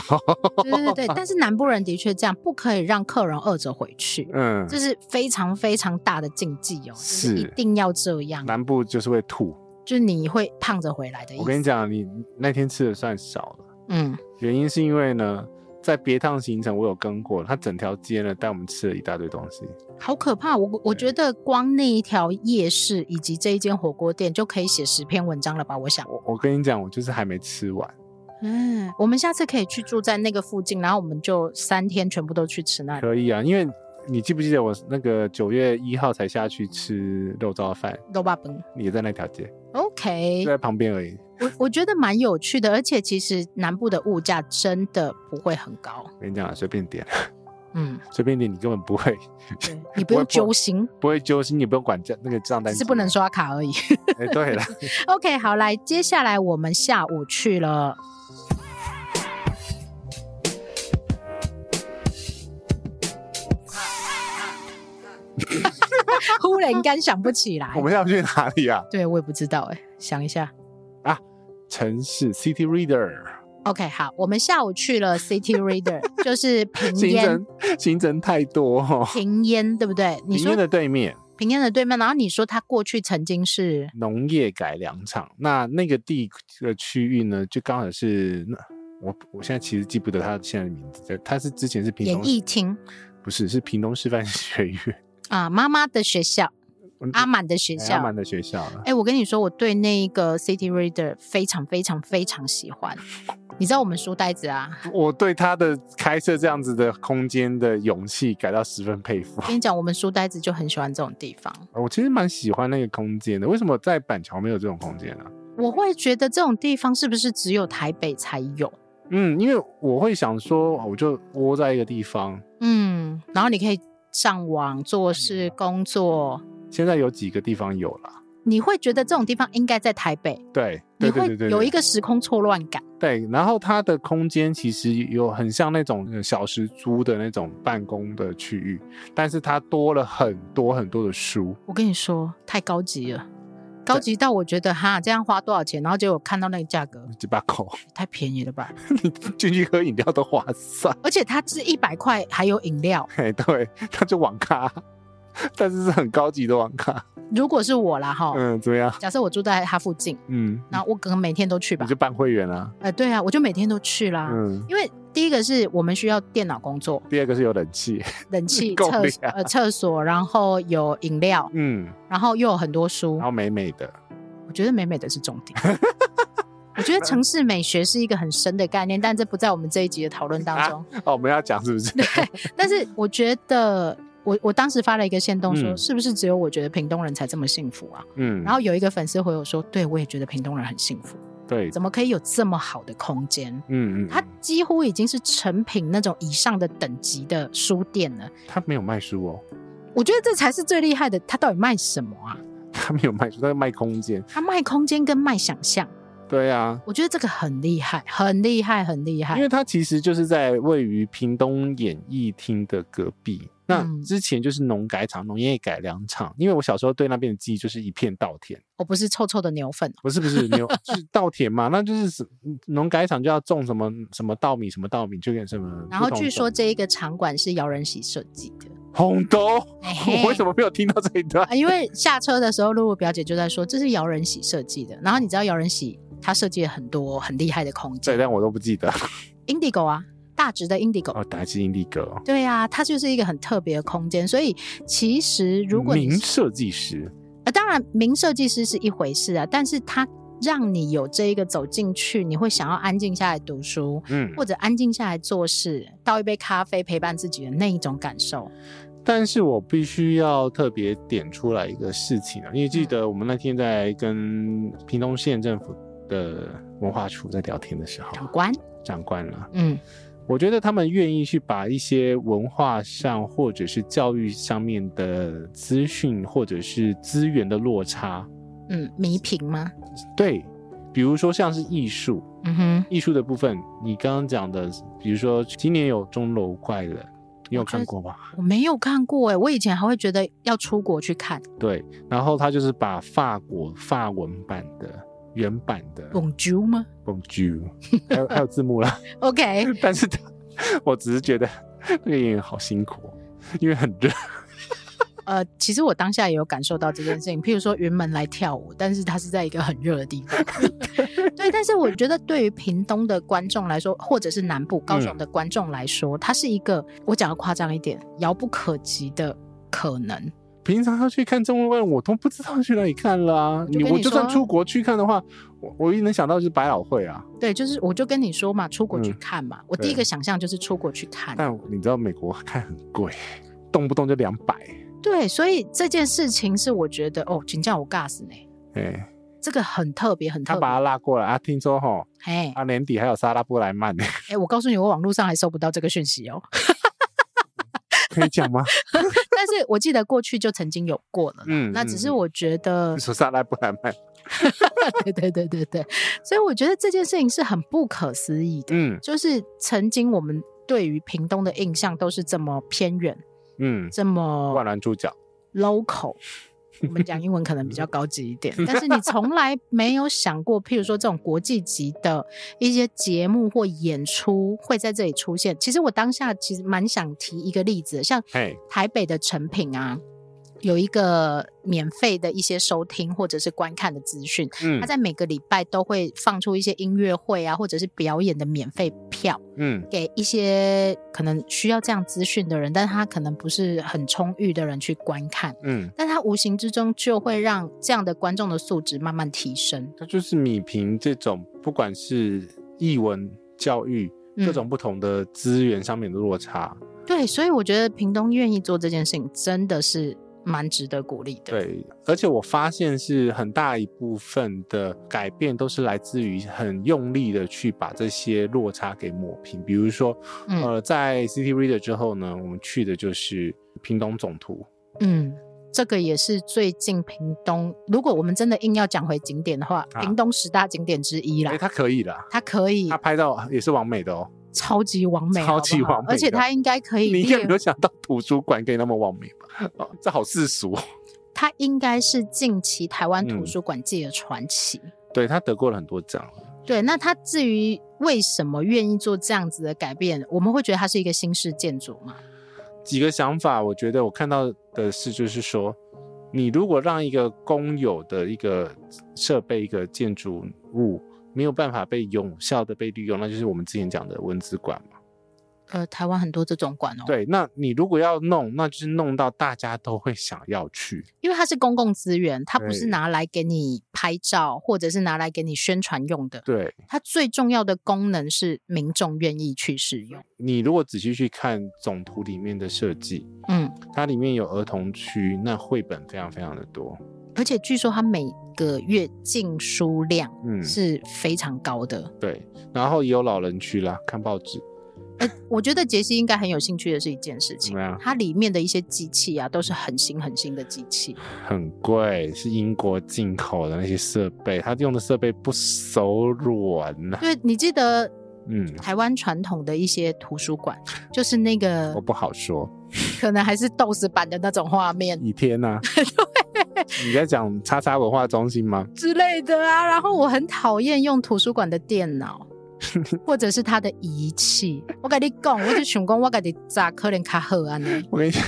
对对对，但是南部人的确这样，不可以让客人饿着回去。嗯，这是非常非常大的禁忌哦，是一定要这样。南部就是会吐，就是你会胖着回来的意思。我跟你讲，你那天吃的算少了。嗯，原因是因为呢。在别趟行程，我有跟过，他整条街呢带我们吃了一大堆东西，好可怕！我我觉得光那一条夜市以及这一间火锅店就可以写十篇文章了吧？我想，我我跟你讲，我就是还没吃完。嗯，我们下次可以去住在那个附近，然后我们就三天全部都去吃那里。可以啊，因为你记不记得我那个九月一号才下去吃肉燥饭，肉霸崩也在那条街。OK，就在旁边而已。我我觉得蛮有趣的，而且其实南部的物价真的不会很高。我跟你讲啊，随便点，嗯，[LAUGHS] 随便点，你根本不会，你不用揪心，不会揪心，你不用管账那个账单，只是不能刷卡而已。哎，对了，[LAUGHS] OK，好，来，接下来我们下午去了，[LAUGHS] [LAUGHS] 忽然间想不起来，我们要去哪里啊？对，我也不知道，哎，想一下。啊。城市 City Reader，OK，、好，我们下午去了 City Reader，[LAUGHS] 就是屏行程行程太多。哦，屏烟对不对？你说屏烟的对面，平烟的对面，然后你说它过去曾经是？农业改良场，那那个地的区域呢，就刚好是那我我现在其实记不得它现在的名字，它是之前是平东演艺厅，不是，是屏东师范学院啊，妈妈的学校。阿满的学校，阿满的学校。哎、欸，我跟你说，我对那个 City Reader 非常非常非常喜欢。你知道我们书呆子啊，我对他的开设这样子的空间的勇气感到十分佩服。跟你讲，我们书呆子就很喜欢这种地方。我其实蛮喜欢那个空间的。为什么在板桥没有这种空间呢、啊？我会觉得这种地方是不是只有台北才有？嗯，因为我会想说，我就窝在一个地方，嗯，然后你可以上网做事、工作。现在有几个地方有了，你会觉得这种地方应该在台北，对，对，对，对，对，对，你会有一个时空错乱感。对，然后它的空间其实有很像那种小时租的那种办公的区域，但是它多了很多很多的书。我跟你说，太高级了，高级到我觉得哈，这样花多少钱？然后结果看到那个价格，几把口，太便宜了吧？[LAUGHS] 你进去喝饮料都划算，而且它是一百块还有饮料。哎，对，它就网咖。但是是很高级的网咖。如果是我啦，哈，嗯，怎么样？假设我住在它附近，嗯，然后我可能每天都去吧。你就办会员啊？呃，对啊，我就每天都去啦。嗯，因为第一个是我们需要电脑工作，第二个是有冷气，冷气 [LAUGHS] 厕呃厕所，然后有饮料，嗯，然后又有很多书，然后美美的。我觉得美美的是重点。[LAUGHS] 我觉得城市美学是一个很深的概念，但这不在我们这一集的讨论当中。[LAUGHS] 啊、哦，我们要讲是不是？对，但是我觉得。我我当时发了一个线动说，是不是只有我觉得屏东人才这么幸福啊？嗯，然后有一个粉丝回我说，对，我也觉得屏东人很幸福。对，怎么可以有这么好的空间？嗯嗯，它几乎已经是成品那种以上的等级的书店了。他没有卖书哦，我觉得这才是最厉害的。他到底卖什么啊？[LAUGHS] 他没有卖书，他卖空间。他卖空间跟卖想象。对啊，我觉得这个很厉害，很厉害，很厉害。因为它其实就是在位于屏东演艺厅的隔壁。那之前就是农改场、农业改良场。因为我小时候对那边的记忆就是一片稻田。我不是臭臭的牛粪，不是不是牛，是稻田嘛。那就是农改场就要种什么什么稻米，什么稻米就跟什么。然后据说这一个场馆是姚仁喜设计的。红豆，[LAUGHS] 我为什么没有听到这一段？因为下车的时候，露露表姐就在说这是姚仁喜设计的。然后你知道姚仁喜。他设计了很多很厉害的空间，对，但我都不记得。Indigo 啊，大直的 Indigo 哦，大直 Indigo，对啊，它就是一个很特别的空间。所以其实如果名设计师，呃，当然名设计师是一回事啊，但是他让你有这一个走进去，你会想要安静下来读书，嗯，或者安静下来做事，倒一杯咖啡陪伴自己的那一种感受。但是我必须要特别点出来一个事情啊，因为记得我们那天在跟屏东县政府。的文化处在聊天的时候，长官，长官了，嗯，我觉得他们愿意去把一些文化上或者是教育上面的资讯或者是资源的落差，嗯，弥平吗？对，比如说像是艺术，嗯哼，艺术的部分，你刚刚讲的，比如说今年有钟楼怪人，你有看过吗？我没有看过哎，我以前还会觉得要出国去看，对，然后他就是把法国法文版的。原版的 Bonjour 吗？Bonjour，还有 [LAUGHS] 还有字幕啦。OK，[LAUGHS] 但是他，我只是觉得那个演员好辛苦，因为很热。[LAUGHS] 呃，其实我当下也有感受到这件事情。譬如说云门来跳舞，但是他是在一个很热的地方。对，但是我觉得对于屏东的观众来说，或者是南部高雄的观众来说，它是一个我讲的夸张一点，遥不可及的可能。平常要去看中文，我都不知道去哪里看了啊！你我就算出国去看的话，我我一能想到就是百老汇啊。对，就是我就跟你说嘛，出国去看嘛。嗯、我第一个想象就是出国去看。但你知道美国看很贵，动不动就两百。对，所以这件事情是我觉得哦，请叫我 gas 呢。哎，这个很特别，很特别。他把他拉过来啊，听说哈，哎，啊年底还有莎拉布莱曼呢。哎，我告诉你，我网络上还收不到这个讯息哦。可以讲吗？[LAUGHS] 但是我记得过去就曾经有过了，嗯，那只是我觉得说萨拉布兰曼，对对对对对，所以我觉得这件事情是很不可思议的，嗯，就是曾经我们对于屏东的印象都是这么偏远，嗯，这么万峦猪脚。local。我们讲英文可能比较高级一点，[LAUGHS] 但是你从来没有想过，譬如说这种国际级的一些节目或演出会在这里出现。其实我当下其实蛮想提一个例子，像台北的成品啊。有一个免费的一些收听或者是观看的资讯，嗯，他在每个礼拜都会放出一些音乐会啊，或者是表演的免费票，嗯，给一些可能需要这样资讯的人，但是他可能不是很充裕的人去观看，嗯，但他无形之中就会让这样的观众的素质慢慢提升。他就是米平这种不管是译文教育各种不同的资源上面的落差，嗯，对，所以我觉得屏东愿意做这件事情，真的是。蛮值得鼓励的。对，而且我发现是很大一部分的改变都是来自于很用力的去把这些落差给抹平。比如说，嗯、呃，在 City Reader 之后呢，我们去的就是屏东总图。嗯，这个也是最近屏东，如果我们真的硬要讲回景点的话，啊、屏东十大景点之一啦。哎，它可以啦，它可以，它拍到也是完美的哦。超级完美，超级完美，而且他应该可以。你有没有想到图书馆可以那么完美吧？哦，这好世俗。[LAUGHS] 他应该是近期台湾图书馆界的传奇。嗯、对，他得过了很多奖。对，那他至于为什么愿意做这样子的改变，我们会觉得他是一个新式建筑吗？几个想法，我觉得我看到的是，就是说，你如果让一个公有的一个设备、一个建筑物。没有办法被有效的被利用，那就是我们之前讲的文字馆嘛。呃，台湾很多这种馆哦。对，那你如果要弄，那就是弄到大家都会想要去，因为它是公共资源，它不是拿来给你拍照或者是拿来给你宣传用的。对，它最重要的功能是民众愿意去使用。你如果仔细去看总图里面的设计，嗯，它里面有儿童区，那绘本非常非常的多。而且据说它每个月进书量嗯是非常高的。对，然后也有老人区啦，看报纸。欸、我觉得杰西应该很有兴趣的是一件事情，怎么样？它里面的一些机器啊，都是很新很新的机器，[LAUGHS] 很贵，是英国进口的那些设备，它用的设备不手软呐。对，你记得，嗯，台湾传统的一些图书馆，就是那个我不好说，可能还是 DOS 版的那种画面。倚天呐，对，[LAUGHS] 你在讲叉叉文化中心吗？之类的啊，然后我很讨厌用图书馆的电脑。[LAUGHS] 或者是他的仪器，我跟你讲，我就想讲，我跟你咋可能卡好啊呢？我跟你讲，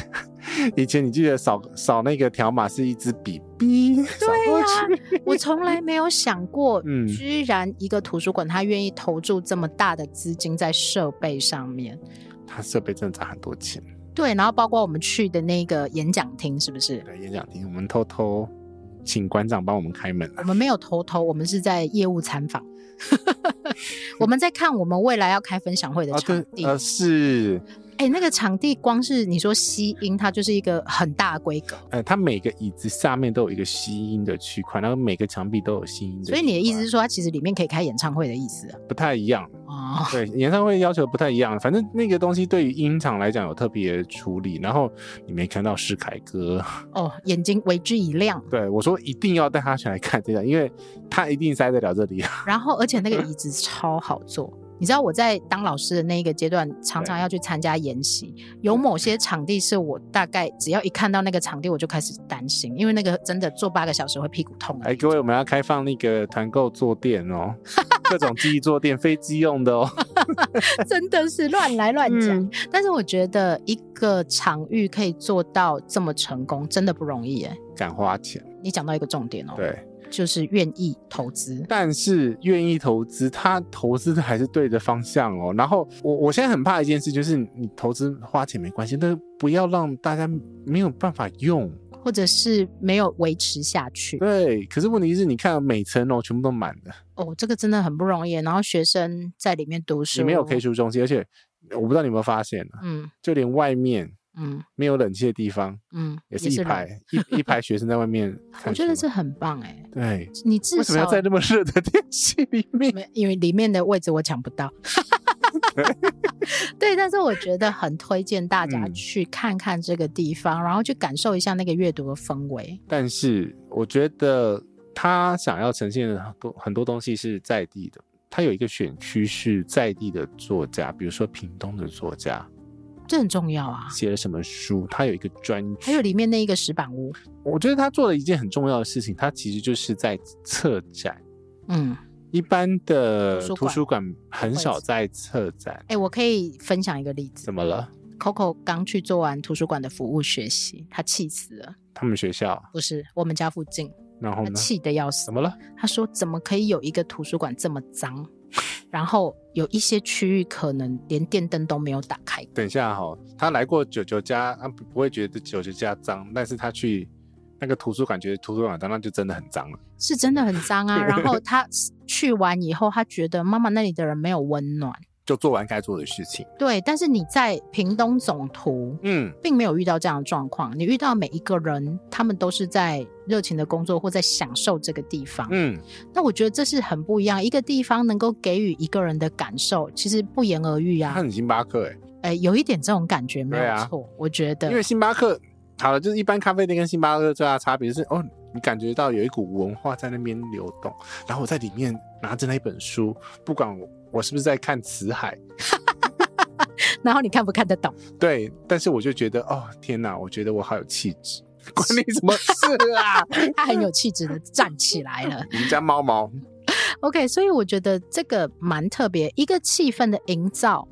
以前你记得扫扫那个条码是一支笔笔，对呀、啊，我从来没有想过，[LAUGHS] 嗯，居然一个图书馆他愿意投注这么大的资金在设备上面，他设备真的砸很多钱。对，然后包括我们去的那个演讲厅，是不是？对，演讲厅，我们偷偷请馆长帮我们开门。我们没有偷偷，我们是在业务参访。[LAUGHS] 我们在看我们未来要开分享会的场地，呃，是，哎，那个场地光是你说吸音，它就是一个很大的规格。呃，它每个椅子下面都有一个吸音的区块，然后每个墙壁都有吸音的。所以你的意思是说，它其实里面可以开演唱会的意思啊？不太一样哦。[LAUGHS] 对，演唱会要求不太一样，反正那个东西对于音场来讲有特别处理。然后你没看到世凯哥哦，眼睛为之一亮。对，我说一定要带他来看这个，因为他一定塞得了这里。然后，而且那个 [LAUGHS] 椅子超好坐。你知道我在当老师的那一个阶段，常常要去参加研习。有某些场地是我大概只要一看到那个场地，我就开始担心，因为那个真的坐八个小时会屁股痛。哎，各位，我们要开放那个团购坐垫哦，[LAUGHS] 各种记忆坐垫，飞机用的哦。[LAUGHS] 真的是乱来乱讲。嗯。但是我觉得一个场域可以做到这么成功，真的不容易哎。敢花钱。你讲到一个重点哦。对。就是愿意投资，但是愿意投资，他投资的还是对的方向哦。然后我我现在很怕一件事，就是你投资花钱没关系，但是不要让大家没有办法用，或者是没有维持下去。对，可是问题是，你看每层楼全部都满的，哦，这个真的很不容易。然后学生在里面读书，你没有 K 书中心，而且我不知道你有没有发现，嗯，就连外面。嗯，没有冷气的地方，嗯，也是一排一一排学生在外面。[LAUGHS] 我觉得这很棒哎。对，你至少为什么要在那么热的天气里面？因为里面的位置我抢不到。[LAUGHS] [LAUGHS] 对，但是我觉得很推荐大家去看看这个地方，嗯、然后去感受一下那个阅读的氛围。但是我觉得他想要呈现的很多很多东西是在地的，他有一个选区是在地的作家，比如说屏东的作家。这很重要啊！写了什么书？他有一个专辑，还有里面那一个石板屋。我觉得他做了一件很重要的事情，他其实就是在策展。嗯，一般的图书馆很少在策展。哎、欸，我可以分享一个例子。怎么了？Coco 刚去做完图书馆的服务学习，他气死了。他们学校？不是，我们家附近。然后呢？气得要死。怎么了？他说：“怎么可以有一个图书馆这么脏？”然后有一些区域可能连电灯都没有打开。等一下哈、哦，他来过九九家，他不会觉得九九家脏，但是他去那个图书馆觉得图书馆脏，那就真的很脏了。是真的很脏啊！然后他 [LAUGHS] 去完以后，他觉得妈妈那里的人没有温暖。就做完该做的事情。对，但是你在屏东总图，嗯，并没有遇到这样的状况。你遇到每一个人，他们都是在热情的工作或在享受这个地方。嗯，那我觉得这是很不一样。一个地方能够给予一个人的感受，其实不言而喻啊。他很星巴克、欸，哎，哎，有一点这种感觉没有错、啊。我觉得，因为星巴克好了，就是一般咖啡店跟星巴克最大的差别是，哦，你感觉到有一股文化在那边流动。然后我在里面拿着那一本书，不管我。我是不是在看辞海？[LAUGHS] 然后你看不看得懂？对，但是我就觉得，哦，天哪！我觉得我好有气质，[LAUGHS] 关你什么事啊？[LAUGHS] 他很有气质的站起来了。你们家猫猫。OK，所以我觉得这个蛮特别，一个气氛的营造，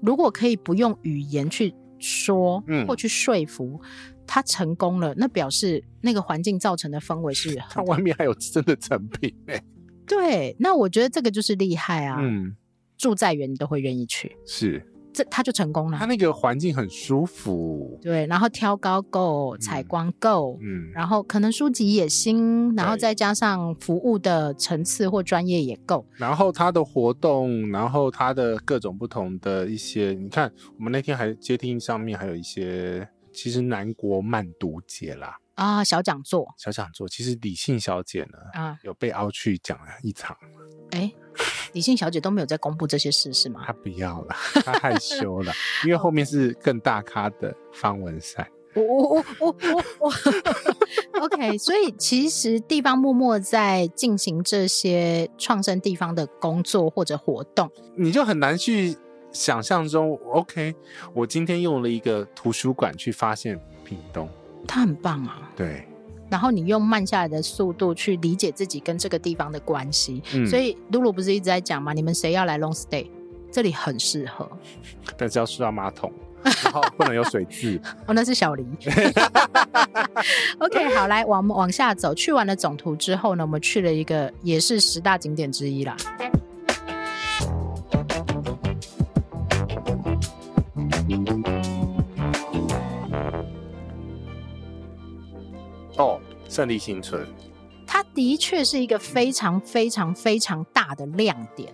如果可以不用语言去说，嗯或去说服，他、嗯、成功了，那表示那个环境造成的氛围是。他外面还有真的成品哎。对，那我觉得这个就是厉害啊。嗯。住在远，你都会愿意去，是这他就成功了。他那个环境很舒服，对，然后挑高够，采光够，嗯，然后可能书籍也新，然后再加上服务的层次或专业也够。然后他的活动，然后他的各种不同的一些，你看，我们那天还接听上面还有一些，其实南国慢读节啦，啊，小讲座，小讲座。其实李信小姐呢，啊，有被凹去讲了一场。哎，李信小姐都没有在公布这些事是吗？她不要了，她害羞了，[LAUGHS] 因为后面是更大咖的方文山。我我我我我我，OK。所以其实地方默默在进行这些创生地方的工作或者活动，你就很难去想象中。OK，我今天用了一个图书馆去发现屏东，它很棒啊。对。然后你用慢下来的速度去理解自己跟这个地方的关系。嗯。所以露露不是一直在讲嘛？你们谁要来 long stay？这里很适合，但是要刷马桶。然后不能有水渍 [LAUGHS] 哦，那是小黎。[LAUGHS] OK，[LAUGHS] 好，来往往下走，去完了总图之后呢，我们去了一个也是十大景点之一啦。哦，胜利新村，它的确是一个非常非常非常大的亮点，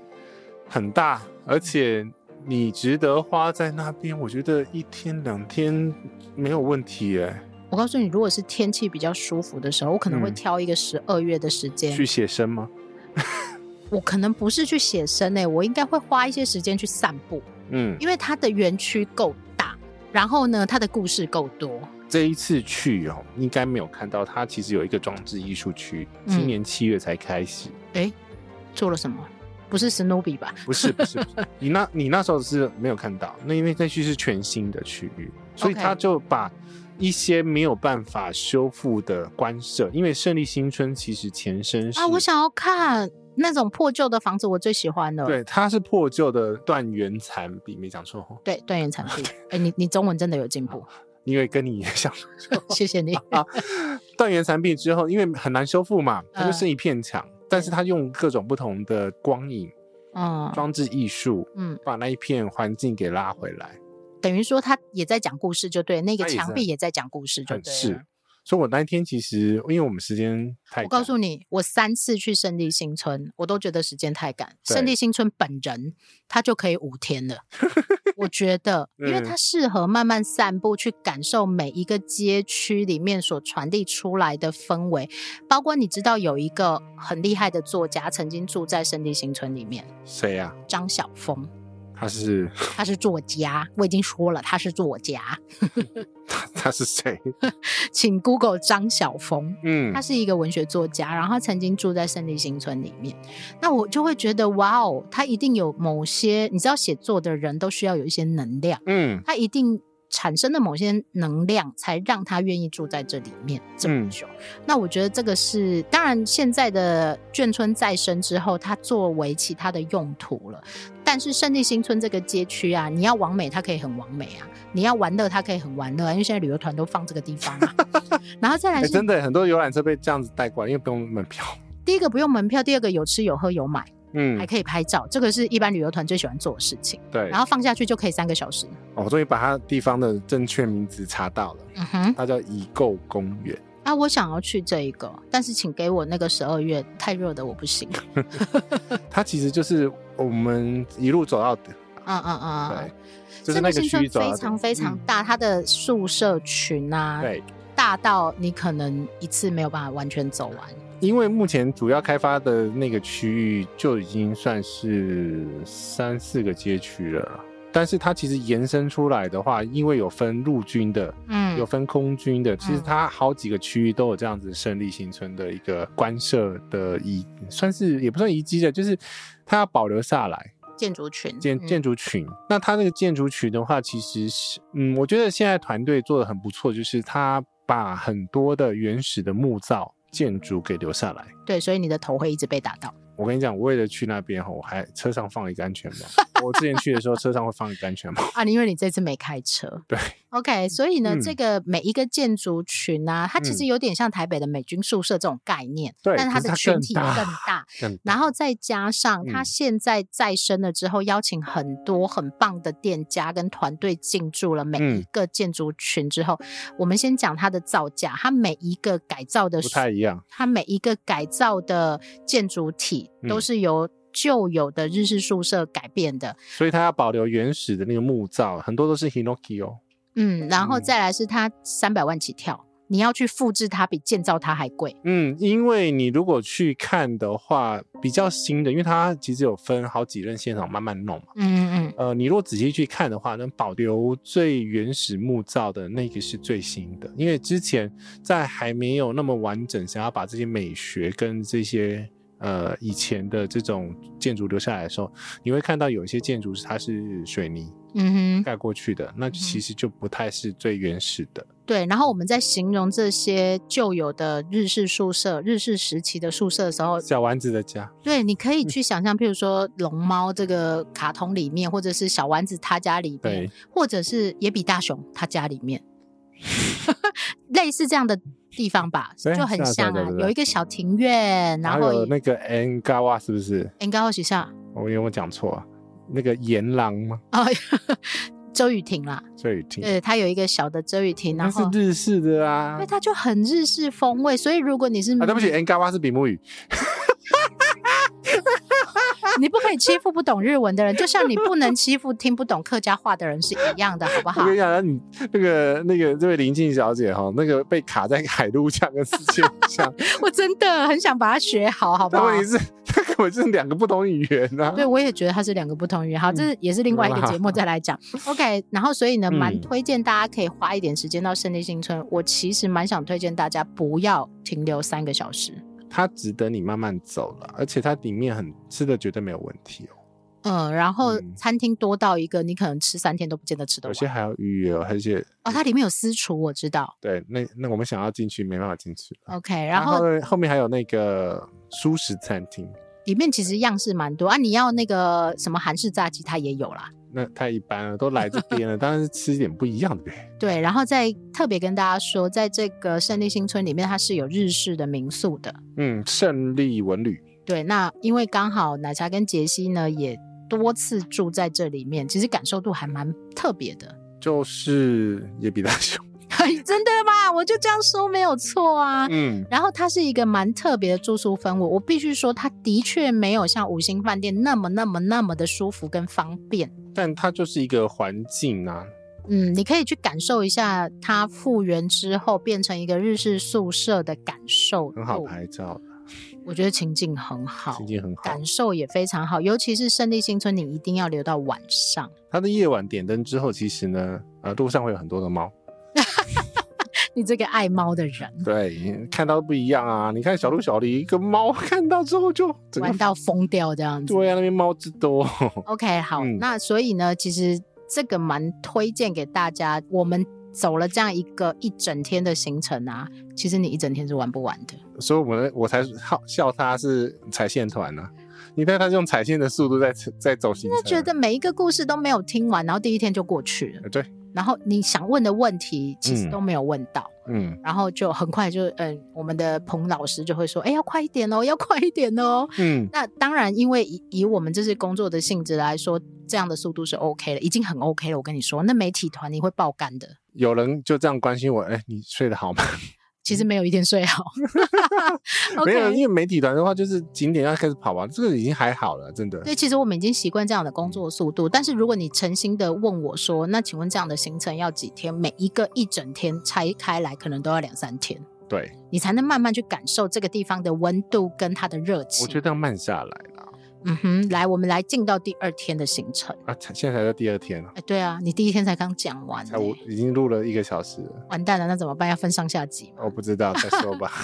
很大，而且。你值得花在那边，我觉得一天两天没有问题哎。我告诉你，如果是天气比较舒服的时候，我可能会挑一个十二月的时间、嗯、去写生吗？[LAUGHS] 我可能不是去写生诶，我应该会花一些时间去散步。嗯，因为它的园区够大，然后呢，它的故事够多。这一次去哦，应该没有看到它其实有一个装置艺术区，今年七月才开始。哎、嗯，做了什么？不是史努比吧？不是 [LAUGHS] 不是，不是你那，你那时候是没有看到，那因为那区是全新的区域，所以他就把一些没有办法修复的官舍，因为胜利新村其实前身是啊，我想要看那种破旧的房子，我最喜欢的。对，它是破旧的断垣残壁，没讲错。对，断垣残壁。哎、欸，你你中文真的有进步，[LAUGHS] 因为跟你也像。[LAUGHS] 谢谢你啊。[LAUGHS] 断垣残壁之后，因为很难修复嘛，它就剩一片墙。呃但是他用各种不同的光影，嗯，装置艺术，嗯，把那一片环境给拉回来，等于说他也在讲故事，就对，那个墙壁也在讲故事，就对。是。所以我那一天其实，因为我们时间太，我告诉你，我三次去胜利新村，我都觉得时间太赶。胜利新村本人他就可以五天了，[LAUGHS] 我觉得，因为它适合慢慢散步，去感受每一个街区里面所传递出来的氛围。包括你知道有一个很厉害的作家曾经住在圣地新村里面，谁呀？张晓风。他是他是作家，我已经说了他是作家。[LAUGHS] 他他是谁？[LAUGHS] 请 Google 张晓峰。嗯，他是一个文学作家，然后他曾经住在胜利新村里面。那我就会觉得，哇哦，他一定有某些，你知道，写作的人都需要有一些能量。嗯，他一定。产生的某些能量，才让他愿意住在这里面这么久。嗯、那我觉得这个是，当然现在的眷村再生之后，它作为其他的用途了。但是胜利新村这个街区啊，你要完美，它可以很完美啊；你要玩乐，它可以很玩乐，因为现在旅游团都放这个地方啊。[LAUGHS] 然后再来，欸、真的很多游览车被这样子带过来，因为不用门票。第一个不用门票，第二个有吃有喝有买。嗯，还可以拍照，这个是一般旅游团最喜欢做的事情。对，然后放下去就可以三个小时。哦，我终于把它地方的正确名字查到了。嗯哼，它叫宜构公园。啊，我想要去这一个，但是请给我那个十二月太热的我不行。[LAUGHS] 它其实就是我们一路走到的。嗯嗯嗯，对，就是那个区域非常非常大，嗯、它的宿舍群啊，对，大到你可能一次没有办法完全走完。因为目前主要开发的那个区域就已经算是三四个街区了，但是它其实延伸出来的话，因为有分陆军的，嗯，有分空军的，其实它好几个区域都有这样子胜利新村的一个官舍的遗，算是也不算遗迹的，就是它要保留下来建筑群建建筑群。那它那个建筑群的话，其实是嗯，我觉得现在团队做的很不错，就是它把很多的原始的木造。建筑给留下来，对，所以你的头会一直被打到。我跟你讲，我为了去那边，我还车上放一个安全帽。[LAUGHS] 我之前去的时候，车上会放一个安全帽啊，因为你这次没开车。[LAUGHS] 对。OK，所以呢，嗯、这个每一个建筑群啊，它其实有点像台北的美军宿舍这种概念，对、嗯，但是它的群体更大，[LAUGHS] 更大，更大，然后再加上它现在再生了之后，邀请很多很棒的店家跟团队进驻了每一个建筑群之后，嗯、我们先讲它的造价，它每一个改造的不太一样，它每一个改造的建筑体都是由旧有的日式宿舍改变的，所以它要保留原始的那个木造，很多都是 Hinoki 哦。嗯，然后再来是它三百万起跳，你要去复制它比建造它还贵。嗯，因为你如果去看的话，比较新的，因为它其实有分好几任现场慢慢弄嘛。嗯嗯嗯。呃，你如果仔细去看的话，能保留最原始木造的那个是最新的，因为之前在还没有那么完整，想要把这些美学跟这些。呃，以前的这种建筑留下来的时候，你会看到有一些建筑是它是水泥，嗯哼，盖过去的，那其实就不太是最原始的。对，然后我们在形容这些旧有的日式宿舍、日式时期的宿舍的时候，小丸子的家，对，你可以去想象，譬如说龙猫这个卡通里面，或者是小丸子他家里面，或者是野比大雄他家里面，[LAUGHS] 类似这样的。地方吧，就很像啊，有一个小庭院，然后有那个 engawa 是不是？engawa 学校，我有没有讲错啊？那个岩廊吗？哦，周雨婷啦，周雨婷，对，它有一个小的周雨婷，然后是日式的啊，因为它就很日式风味，所以如果你是啊，对不起，engawa 是比目鱼。你不可以欺负不懂日文的人，就像你不能欺负听不懂客家话的人是一样的，好不好？我跟你讲，你那个那个这位林静小姐哈，那个被卡在海陆腔跟四千腔，[LAUGHS] 我真的很想把它学好，好不好？问题是，它根本是两个不同语言啊。对，我也觉得它是两个不同语言。好，这是也是另外一个节目再来讲。嗯、OK，然后所以呢，蛮推荐大家可以花一点时间到胜利新村。我其实蛮想推荐大家不要停留三个小时。它值得你慢慢走了，而且它里面很吃的绝对没有问题哦。嗯，然后餐厅多到一个，你可能吃三天都不见得吃得完。有些还要预约，而且哦，它里面有私厨，我知道。对，那那我们想要进去没办法进去。OK，然后然后，后面还有那个舒食餐厅，里面其实样式蛮多啊。你要那个什么韩式炸鸡，它也有啦。那太一般了，都来这边了，[LAUGHS] 当然是吃一点不一样的呗。对，然后再特别跟大家说，在这个胜利新村里面，它是有日式的民宿的。嗯，胜利文旅。对，那因为刚好奶茶跟杰西呢也多次住在这里面，其实感受度还蛮特别的。就是也比大雄。[LAUGHS] 真的吗？我就这样说没有错啊。嗯，然后它是一个蛮特别的住宿氛围，我必须说，它的确没有像五星饭店那么、那么、那么的舒服跟方便。但它就是一个环境啊。嗯，你可以去感受一下它复原之后变成一个日式宿舍的感受。很好拍照的，我觉得情境很好，情境很好，感受也非常好。尤其是胜利新村，你一定要留到晚上。它的夜晚点灯之后，其实呢，呃，路上会有很多的猫。你这个爱猫的人，对，看到不一样啊！你看小鹿、小狸，一个猫看到之后就玩到疯掉这样子。对啊，那边猫之多。OK，[LAUGHS] 好，嗯、那所以呢，其实这个蛮推荐给大家。我们走了这样一个一整天的行程啊，其实你一整天是玩不完的。所以我们我才好笑他是踩线团呢。你看他用踩线的速度在在走行程，真的觉得每一个故事都没有听完，然后第一天就过去了。对。然后你想问的问题其实都没有问到，嗯，然后就很快就，嗯，我们的彭老师就会说，哎，要快一点哦，要快一点哦，嗯，那当然，因为以以我们这些工作的性质来说，这样的速度是 OK 的，已经很 OK 了。我跟你说，那媒体团你会爆肝的。有人就这样关心我，哎，你睡得好吗？其实没有一天睡好，[LAUGHS] [LAUGHS] 没有，因为媒体团的话就是景点要开始跑吧，这个已经还好了，真的。对，其实我们已经习惯这样的工作速度，但是如果你诚心的问我说，那请问这样的行程要几天？每一个一整天拆开来，可能都要两三天，对，你才能慢慢去感受这个地方的温度跟它的热情。我觉得要慢下来。嗯哼，来，我们来进到第二天的行程啊，现在才在第二天啊。哎，对啊，你第一天才刚讲完，才我已经录了一个小时了。完蛋了，那怎么办？要分上下集？我不知道，再说吧。[LAUGHS]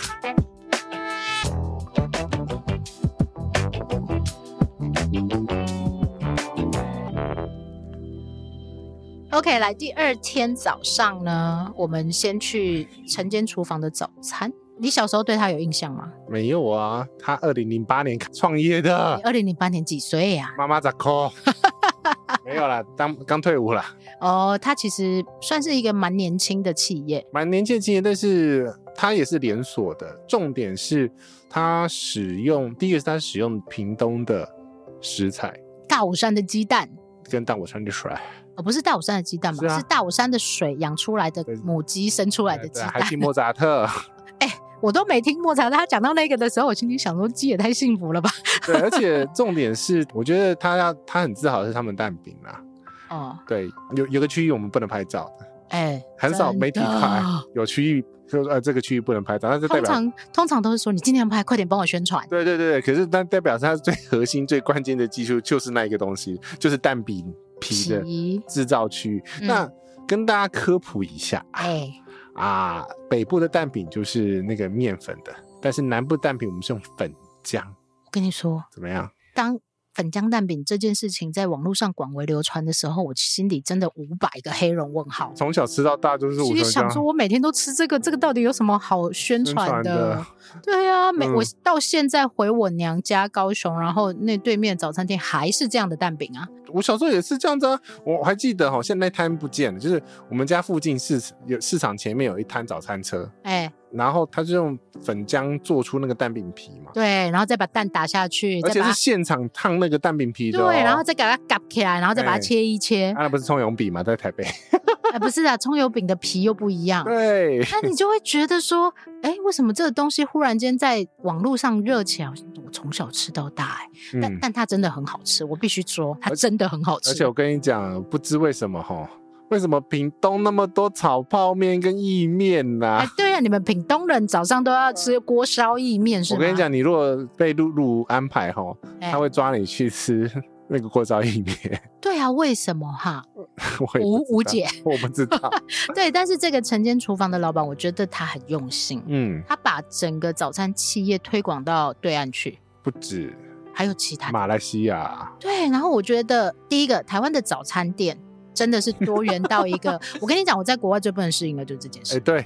OK，来第二天早上呢，我们先去晨间厨房的早餐。你小时候对他有印象吗？没有啊，他二零零八年创业的。二零零八年几岁呀？妈妈咋抠？[LAUGHS] 没有啦，刚刚退伍了。哦，他其实算是一个蛮年轻的企业，蛮年轻的企业，但是他也是连锁的。重点是他使用第一个是他使用屏东的食材，大武山的鸡蛋跟大武山的水。哦，不是大武山的鸡蛋吧？是，啊、是大武山的水养出来的母鸡生出来的鸡蛋，还听莫扎特。[LAUGHS] 我都没听莫查，他讲到那个的时候，我心里想说，鸡也太幸福了吧。对，而且重点是，我觉得他要他很自豪的是他们蛋饼啦。哦，对，有有个区域我们不能拍照的，哎、欸，很少媒体拍，有区域就说呃这个区域不能拍照，那就代表通常通常都是说你今天拍，快点帮我宣传。对对对，可是但代表它最核心、最关键的技术就是那一个东西，就是蛋饼皮的制造区。嗯、那跟大家科普一下，哎、欸、啊，北部的蛋饼就是那个面粉的，但是南部蛋饼我们是用粉浆。我跟你说，怎么样？当粉浆蛋饼这件事情在网络上广为流传的时候，我心里真的五百个黑人问号。从小吃到大就是。我其实想说，我每天都吃这个，这个到底有什么好宣传的？的对呀、啊，每、嗯、我到现在回我娘家高雄，然后那对面早餐店还是这样的蛋饼啊。我小时候也是这样子啊，我还记得哈，现在那摊不见了，就是我们家附近市有市场前面有一摊早餐车，哎、欸。然后他就用粉浆做出那个蛋饼皮嘛，对，然后再把蛋打下去，而且是现场烫那个蛋饼皮的、哦，对，然后再给它夹起来，然后再把它切一切。那、欸啊、不是葱油饼吗？在台北？[LAUGHS] 哎，不是啊，葱油饼的皮又不一样。对，那你就会觉得说，哎，为什么这个东西忽然间在网络上热起来？我从小吃到大、欸，哎、嗯，但但它真的很好吃，我必须说，它真的很好吃。而且我跟你讲，不知为什么哈。为什么屏东那么多炒泡面跟意面呢、啊？哎，对啊，你们屏东人早上都要吃锅烧意面是吗？我跟你讲，你如果被露露安排哈，他会抓你去吃 [LAUGHS] 那个锅烧意面。对啊，为什么哈？[LAUGHS] 无无解，我不知道。[LAUGHS] 对，但是这个晨间厨房的老板，我觉得他很用心。嗯，他把整个早餐企业推广到对岸去，不止，还有其他马来西亚。对，然后我觉得第一个台湾的早餐店。真的是 [LAUGHS] 多元到一个，我跟你讲，我在国外最不能适应的就是这件事。哎、欸，对，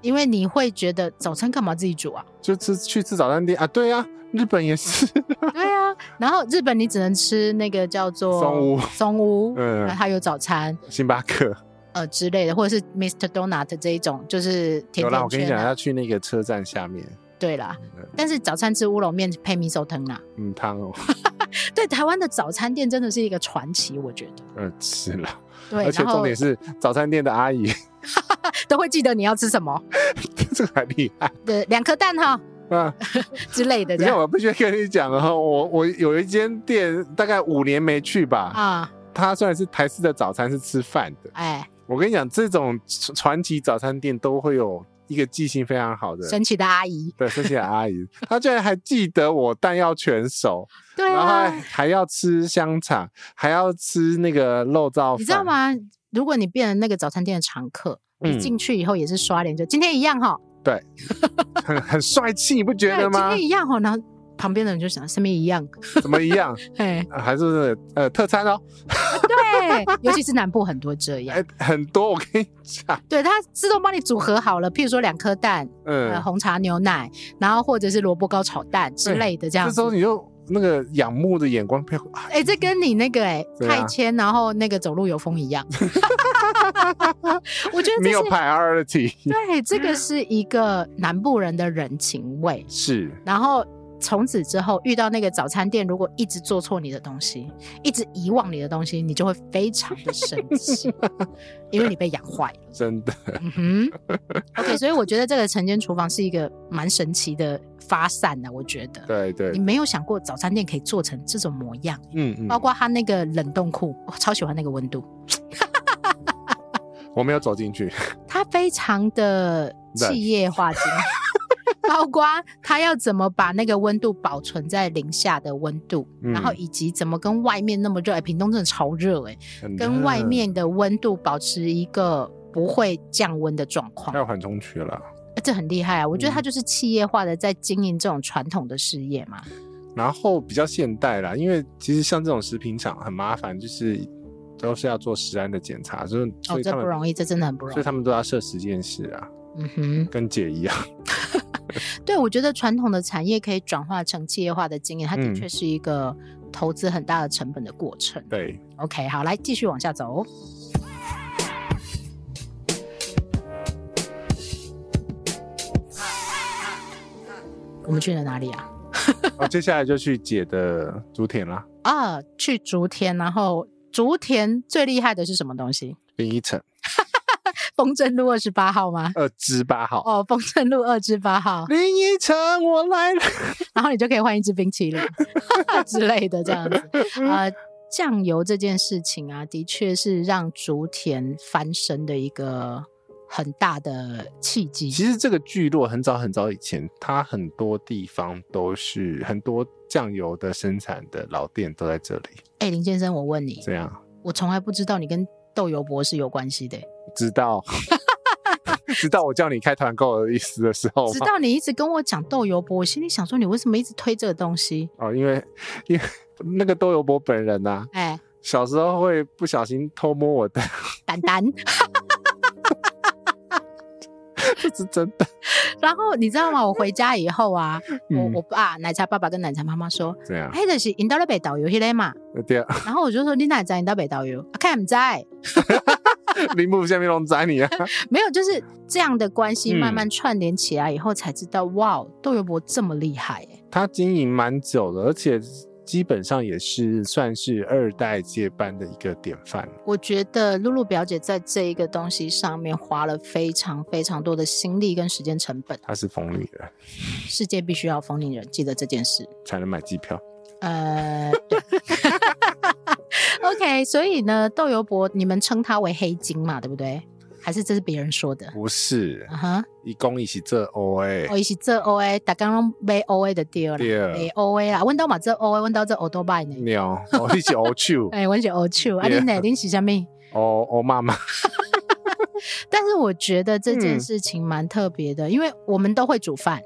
因为你会觉得早餐干嘛自己煮啊？[LAUGHS] 就吃去吃早餐店啊？对啊，日本也是。[LAUGHS] 对啊，然后日本你只能吃那个叫做松屋，松屋，嗯，它有早餐，星巴克呃之类的，或者是 Mr. Donut 这一种，就是甜甜圈、啊。有啦，我跟你讲，要去那个车站下面。对啦，嗯、但是早餐吃乌龙面配米寿汤啦。嗯，汤哦。对，台湾的早餐店真的是一个传奇，我觉得。嗯，是了。对，而且重点是早餐店的阿姨 [LAUGHS] 都会记得你要吃什么，[LAUGHS] 这个还厉害。对，两颗蛋哈，嗯 [LAUGHS] 之类的。你看我必须跟你讲哈，我我有一间店，大概五年没去吧。啊，它虽然是台式的早餐是吃饭的，哎，我跟你讲，这种传奇早餐店都会有。一个记性非常好的神奇的阿姨，对，神奇的阿姨，她居然还记得我蛋要全熟，[LAUGHS] 对、啊，然后还要吃香肠，还要吃那个肉燥饭，你知道吗？如果你变成那个早餐店的常客，你进去以后也是刷脸，就今天一样哈，对，[LAUGHS] 很很帅气，你不觉得吗？今天一样哈，然后。旁边的人就想，什么一样？怎么一样？[LAUGHS] 哎、呃，还是呃特餐哦。对，[LAUGHS] 尤其是南部很多这样。哎、欸，很多我跟你讲。对，它自动帮你组合好了，譬如说两颗蛋，嗯、呃，红茶牛奶，然后或者是萝卜糕炒蛋之类的这样子。这时候你就那个仰慕的眼光配合。哎、欸，这跟你那个哎太谦，然后那个走路有风一样。[LAUGHS] 我觉得没有 priority。对，这个是一个南部人的人情味。是，然后。从此之后，遇到那个早餐店，如果一直做错你的东西，一直遗忘你的东西，你就会非常的生气，[LAUGHS] 因为你被养坏了。真的。嗯哼。OK，所以我觉得这个晨间厨房是一个蛮神奇的发散的，我觉得。对对。你没有想过早餐店可以做成这种模样。嗯嗯。包括它那个冷冻库，我超喜欢那个温度。我没有走进去。它非常的企业化经营。包括他要怎么把那个温度保存在零下的温度，嗯，然后以及怎么跟外面那么热，哎，屏东真的超热哎，跟外面的温度保持一个不会降温的状况。要缓冲区了，这很厉害啊！我觉得他就是企业化的在经营这种传统的事业嘛。然后比较现代啦，因为其实像这种食品厂很麻烦，就是都是要做食安的检查，所以哦，这不容易，这真的很不容易，所以他们都要设实验室啊。嗯哼，跟姐一样。[LAUGHS] 对，我觉得传统的产业可以转化成企业化的经验，它的确是一个投资很大的成本的过程。嗯、对，OK，好，来继续往下走。我们去了哪里啊？[LAUGHS] 哦，接下来就去姐的竹田啦。啊，去竹田，然后竹田最厉害的是什么东西？林依晨。[LAUGHS] 丰正路二十八号吗？二之八号哦，丰正路二之八号。林依晨，我来了，[LAUGHS] 然后你就可以换一支冰淇淋 [LAUGHS] 之类的这样子。呃，酱油这件事情啊，的确是让竹田翻身的一个很大的契机。其实这个聚落很早很早以前，它很多地方都是很多酱油的生产的老店都在这里。哎、欸，林先生，我问你，这样，我从来不知道你跟豆油博是有关系的。知道。[LAUGHS] 知道我叫你开团购的意思的时候，知道你一直跟我讲豆油博，我心里想说，你为什么一直推这个东西？哦，因为 [LAUGHS] 因为那个豆油博本人呐、啊，哎、欸，小时候会不小心偷摸我的蛋蛋，[LAUGHS] [LAUGHS] 这是真的。[LAUGHS] 然后你知道吗？我回家以后啊，[LAUGHS] 嗯、我我爸奶茶爸爸跟奶茶妈妈说，这样，嘿，就是引到了北导游去嘞嘛，对。然后我就说，你哪知引到北导游？看唔在。铃木下面拢宰你啊！没有，就是这样的关系慢慢串联起来以后，才知道、嗯、哇，豆油博这么厉害哎！他经营蛮久的，而且基本上也是算是二代接班的一个典范。我觉得露露表姐在这一个东西上面花了非常非常多的心力跟时间成本。她是疯女人，世界必须要疯女人，记得这件事才能买机票。呃。[LAUGHS] OK，所以呢，豆油博，你们称他为黑金嘛，对不对？还是这是别人说的？不是，啊哈，一公一起这 OA，哦，一起这 OA，大家拢买 OA 的对了，买 OA 啦，问到嘛这 OA，问到这欧多拜呢？鸟，我是欧秋，[LAUGHS] 哎，我是欧秋，啊，你哪恁是啥咪？哦，哦妈妈。[LAUGHS] 但是我觉得这件事情蛮特别的，因为我们都会煮饭，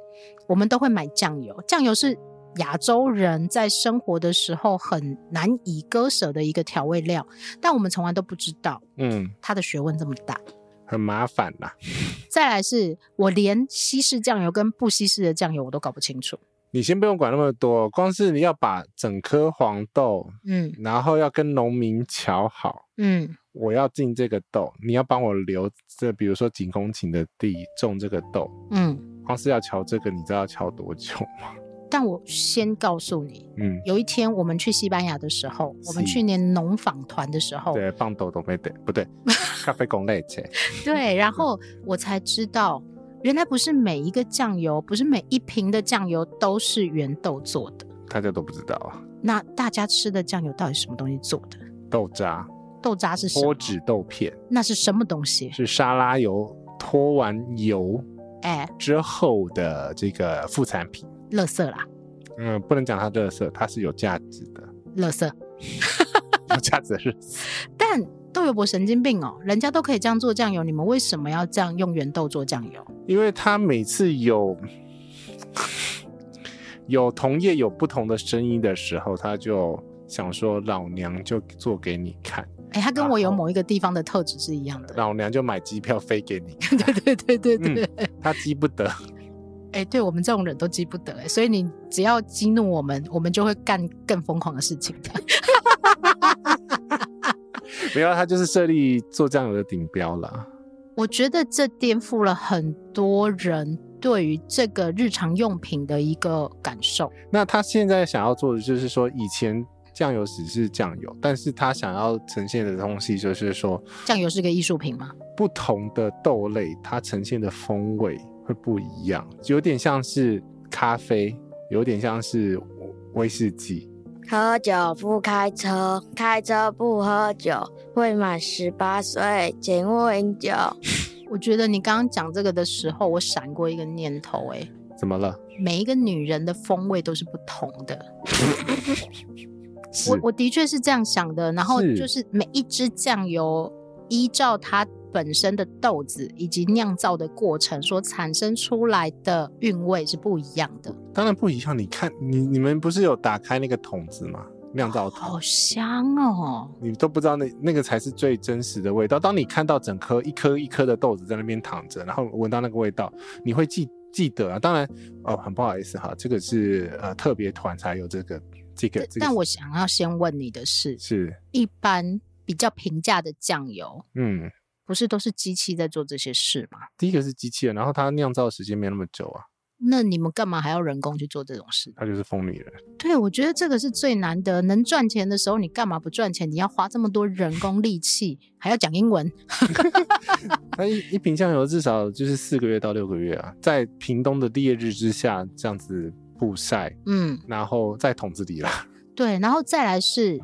我们都会买酱油，酱油是。亚洲人在生活的时候很难以割舍的一个调味料，但我们从来都不知道，嗯，它的学问这么大，很麻烦呐。[LAUGHS] 再来是我连西式酱油跟不西式的酱油我都搞不清楚。你先不用管那么多，光是你要把整颗黄豆，嗯，然后要跟农民瞧好，嗯，我要进这个豆，你要帮我留这，比如说几公顷的地种这个豆，嗯，光是要瞧这个，你知道要瞧多久吗？但我先告诉你，嗯，有一天我们去西班牙的时候，我们去年农访团的时候，对，棒豆都没得，不对，[LAUGHS] 咖啡工类切，对，然后我才知道，原来不是每一个酱油，不是每一瓶的酱油都是原豆做的，大家都不知道啊。那大家吃的酱油到底是什么东西做的？豆渣，豆渣是？脱脂豆片，那是什么东西？是沙拉油脱完油哎之后的这个副产品。垃圾啦，嗯，不能讲它垃圾，它是有价值的。垃圾，[LAUGHS] 有价值的是。但豆油博神经病哦，人家都可以这样做酱油，你们为什么要这样用原豆做酱油？因为他每次有有同业有不同的声音的时候，他就想说老娘就做给你看。哎、欸，他跟我有某一个地方的特质是一样的。老娘就买机票飞给你。[LAUGHS] 对对对对对，嗯、他记不得。哎、欸，对我们这种人都记不得哎，所以你只要激怒我们，我们就会干更疯狂的事情的。[LAUGHS] 没有，他就是设立做酱油的顶标了。我觉得这颠覆了很多人对于这个日常用品的一个感受。那他现在想要做的就是说，以前酱油只是酱油，但是他想要呈现的东西就是说，酱油是个艺术品吗？不同的豆类，它呈现的风味。会不一样，有点像是咖啡，有点像是威士忌。喝酒不开车，开车不喝酒。未满十八岁，请勿饮酒。我觉得你刚刚讲这个的时候，我闪过一个念头，哎，怎么了？每一个女人的风味都是不同的。[LAUGHS] 我我的确是这样想的，然后就是每一支酱油依照它。本身的豆子以及酿造的过程所产生出来的韵味是不一样的。当然不一样。你看，你你们不是有打开那个桶子吗？酿造桶，好香哦！你都不知道那那个才是最真实的味道。当你看到整颗一颗一颗的豆子在那边躺着，然后闻到那个味道，你会记记得啊。当然，哦，很不好意思哈，这个是呃特别团才有这个这个。但我想要先问你的是，是一般比较平价的酱油，嗯。不是都是机器在做这些事吗？第一个是机器人，然后它酿造的时间没那么久啊。那你们干嘛还要人工去做这种事？它就是疯女人。对，我觉得这个是最难得，能赚钱的时候你干嘛不赚钱？你要花这么多人工力气，还要讲英文。[LAUGHS] 那一一瓶酱油至少就是四个月到六个月啊，在屏东的烈日之下这样子曝晒，嗯，然后在桶子里啦。[LAUGHS] 对，然后再来是。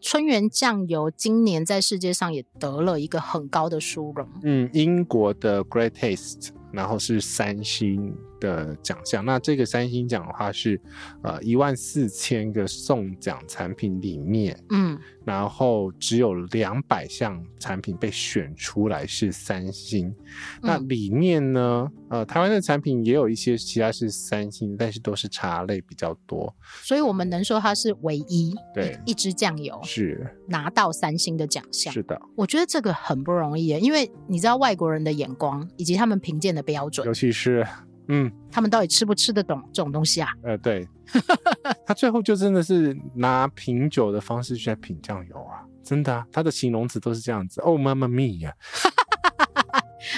春源酱油今年在世界上也得了一个很高的殊荣。嗯，英国的 Great Taste，然后是三星的奖项。那这个三星奖的话是，呃，一万四千个送奖产品里面，嗯。然后只有两百项产品被选出来是三星，嗯、那里面呢，呃，台湾的产品也有一些其他是三星，但是都是茶类比较多，所以我们能说它是唯一对一支酱油是拿到三星的奖项。是的，我觉得这个很不容易，因为你知道外国人的眼光以及他们评鉴的标准，尤其是。嗯，他们到底吃不吃得懂这种东西啊？呃，对，[LAUGHS] 他最后就真的是拿品酒的方式去品酱油啊，真的啊，他的形容词都是这样子。哦，妈妈咪呀，